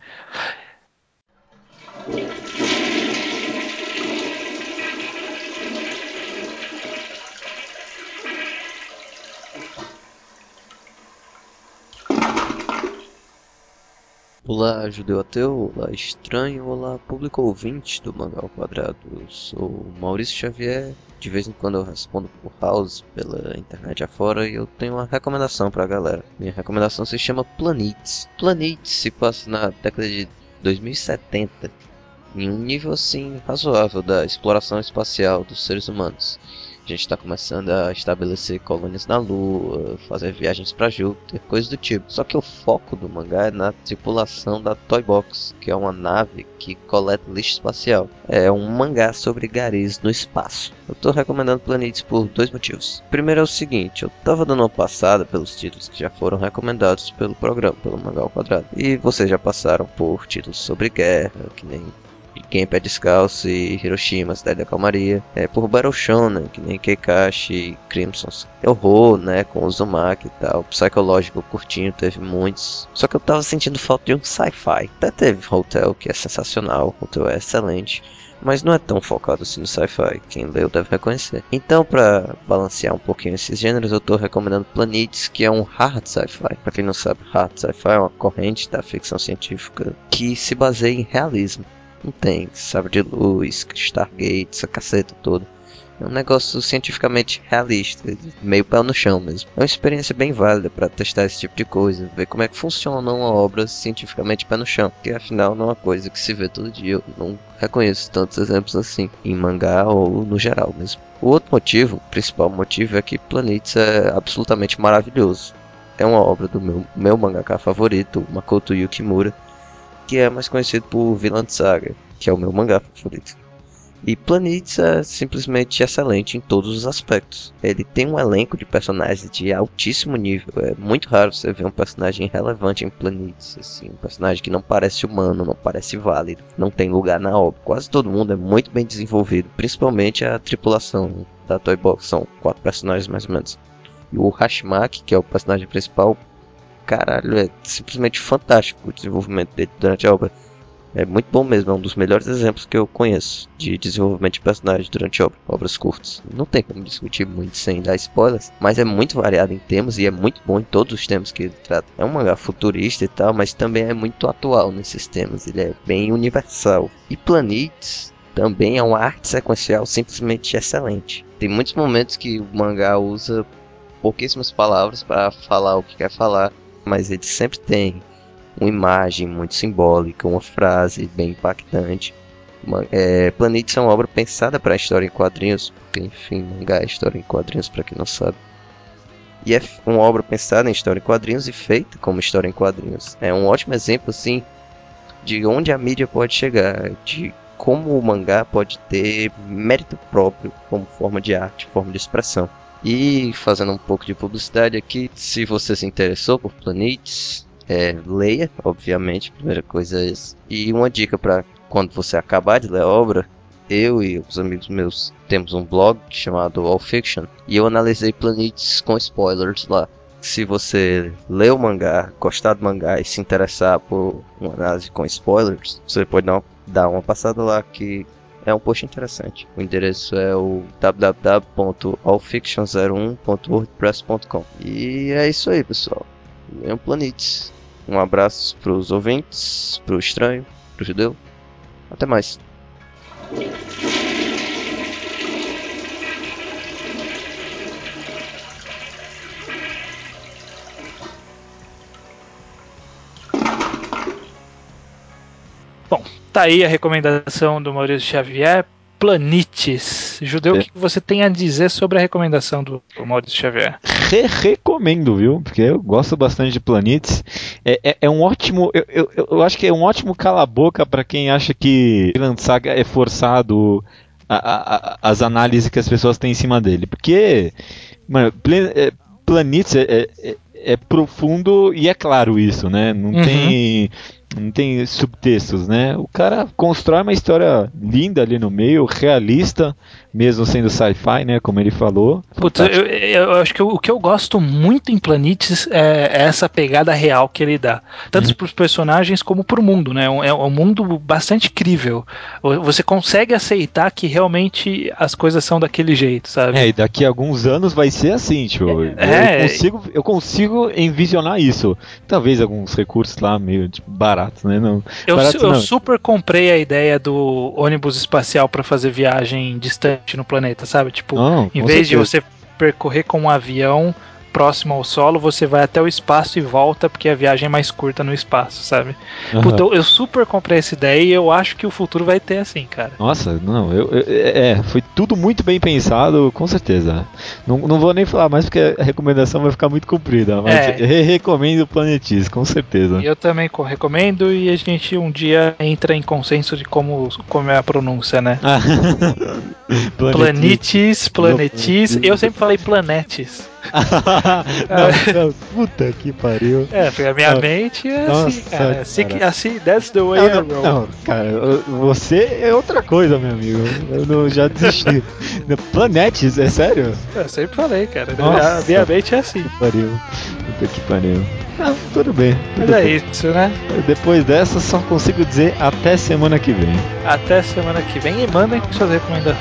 Olá, judeu ateu, olá estranho, olá público ouvinte do Mangá ao Quadrado. Eu sou Maurício Xavier, de vez em quando eu respondo por house pela internet afora e eu tenho uma recomendação pra galera. Minha recomendação se chama Planets. Planets se passa na década de 2070, em um nível assim razoável da exploração espacial dos seres humanos. A gente está começando a estabelecer colônias na Lua, fazer viagens para Júpiter, coisas do tipo. Só que o foco do mangá é na tripulação da Toy Box, que é uma nave que coleta lixo espacial. É um mangá sobre garis no espaço. Eu tô recomendando Planetes por dois motivos. Primeiro é o seguinte, eu tava dando uma passada pelos títulos que já foram recomendados pelo programa, pelo Mangá ao Quadrado. E vocês já passaram por títulos sobre guerra, que nem Quem Pé Descalço e Hiroshima, Cidade da Calmaria. É, por Battle Shonen, que nem Keikashi e Crimson. Horror, né, com Uzumaki e tal. Psicológico curtinho, teve muitos. Só que eu tava sentindo falta de um sci-fi. Até teve Hotel, que é sensacional. Hotel é excelente. Mas não é tão focado assim no sci-fi, quem leu deve reconhecer. Então, pra balancear um pouquinho esses gêneros, eu tô recomendando Planets, que é um hard sci-fi. Pra quem não sabe, hard sci-fi é uma corrente da ficção científica que se baseia em realismo. Não tem sabre de luz, Stargate, essa caceta toda. É um negócio cientificamente realista, meio pé no chão mesmo. É uma experiência bem válida para testar esse tipo de coisa, ver como é que funciona uma obra cientificamente pé no chão, que afinal não é uma coisa que se vê todo dia. Eu não reconheço tantos exemplos assim, em mangá ou no geral mesmo. O outro motivo, o principal motivo, é que Planets é absolutamente maravilhoso. É uma obra do meu, meu mangaka favorito, Makoto Yukimura, que é mais conhecido por Vinland Saga, que é o meu mangá favorito. E Planets é simplesmente excelente em todos os aspectos. Ele tem um elenco de personagens de altíssimo nível. É muito raro você ver um personagem relevante em Planets. Assim, um personagem que não parece humano, não parece válido, não tem lugar na obra. Quase todo mundo é muito bem desenvolvido, principalmente a tripulação da Toy Box. São quatro personagens mais ou menos. E o Hashimaki, que é o personagem principal, caralho, é simplesmente fantástico o desenvolvimento dele durante a obra. É muito bom mesmo, é um dos melhores exemplos que eu conheço de desenvolvimento de personagem durante obra, obras curtas. Não tem como discutir muito sem dar spoilers, mas é muito variado em temas e é muito bom em todos os temas que ele trata. É um mangá futurista e tal, mas também é muito atual nesses temas, ele é bem universal. E Planets também é uma arte sequencial simplesmente excelente. Tem muitos momentos que o mangá usa pouquíssimas palavras para falar o que quer falar, mas ele sempre tem uma imagem muito simbólica, uma frase bem impactante. Uma, é, Planetes é uma obra pensada para a história em quadrinhos, porque enfim, mangá é história em quadrinhos para quem não sabe. E é uma obra pensada em história em quadrinhos e feita como história em quadrinhos. É um ótimo exemplo assim de onde a mídia pode chegar, de como o mangá pode ter mérito próprio como forma de arte, forma de expressão. E fazendo um pouco de publicidade aqui, se você se interessou por Planetes, é, leia, obviamente, primeira coisa é isso. E uma dica para quando você acabar de ler a obra, eu e os amigos meus temos um blog chamado All Fiction e eu analisei Planetes com spoilers lá. Se você lê o mangá, gostar do mangá e se interessar por uma análise com spoilers, você pode dar uma passada lá que é um post interessante. O endereço é o www.allfiction01.wordpress.com. E é isso aí, pessoal. Leiam Planetes. Um abraço pros ouvintes, pro estranho, pro judeu. Até mais. Bom, tá aí a recomendação do Maurício Xavier. Planetes. Judeu, o É. que você tem a dizer sobre a recomendação do Maurício Xavier? Re recomendo, viu? Porque eu gosto bastante de Planetes. É, é, é um ótimo. Eu, eu, eu acho que é um ótimo cala-boca para quem acha que Vinland Saga é forçado a- a- a- as análises que as pessoas têm em cima dele. Porque, mano, é, Planetes é, é- é- é profundo e é claro isso, né? Não Uhum. tem não tem subtextos, né? O cara constrói uma história linda ali no meio, realista, mesmo sendo sci-fi, né? Como ele falou. Putz, eu, eu- eu acho que o que eu gosto muito em Planetes é essa pegada real que ele dá. Tanto para os personagens como para o mundo, né? É um mundo bastante crível. Você consegue aceitar que realmente as coisas são daquele jeito, sabe? É, e daqui a alguns anos vai ser assim, tipo, É. eu, consigo, eu consigo envisionar isso. Talvez alguns recursos lá meio tipo, baratos, né? Não, Eu, baratos eu não. super comprei a ideia do ônibus espacial para fazer viagem distante no planeta, sabe? Tipo, Não, em vez de certeza. você percorrer com um avião próximo ao solo, você vai até o espaço e volta, porque a viagem é mais curta no espaço, sabe? Aham. Puta, eu, eu super comprei essa ideia e eu acho que o futuro vai ter assim, cara. Nossa, não, eu, eu- é, foi tudo muito bem pensado, com certeza. Não, não vou nem falar mais porque a recomendação vai ficar muito comprida, mas É. re- recomendo o Planetis, com certeza. Eu também co- recomendo e a gente um dia entra em consenso de como, como é a pronúncia, né? Ah, Planetis, planetis, Planetis. eu sempre falei planetes. não, não, puta que pariu. É, porque a minha mente é nossa, assim, cara. Assim, que- cara. assim, that's the way Não, I não, roll. não, cara, você é outra coisa, meu amigo. Eu não- já desisti. Planetes, é sério? Eu sempre falei, cara. Nossa. A minha mente é assim. Pariu. Puta que pariu. Ah, tudo bem. Mas é bem. isso, né? Depois dessa, só consigo dizer até semana que vem. Até semana que vem e mandem suas recomendações.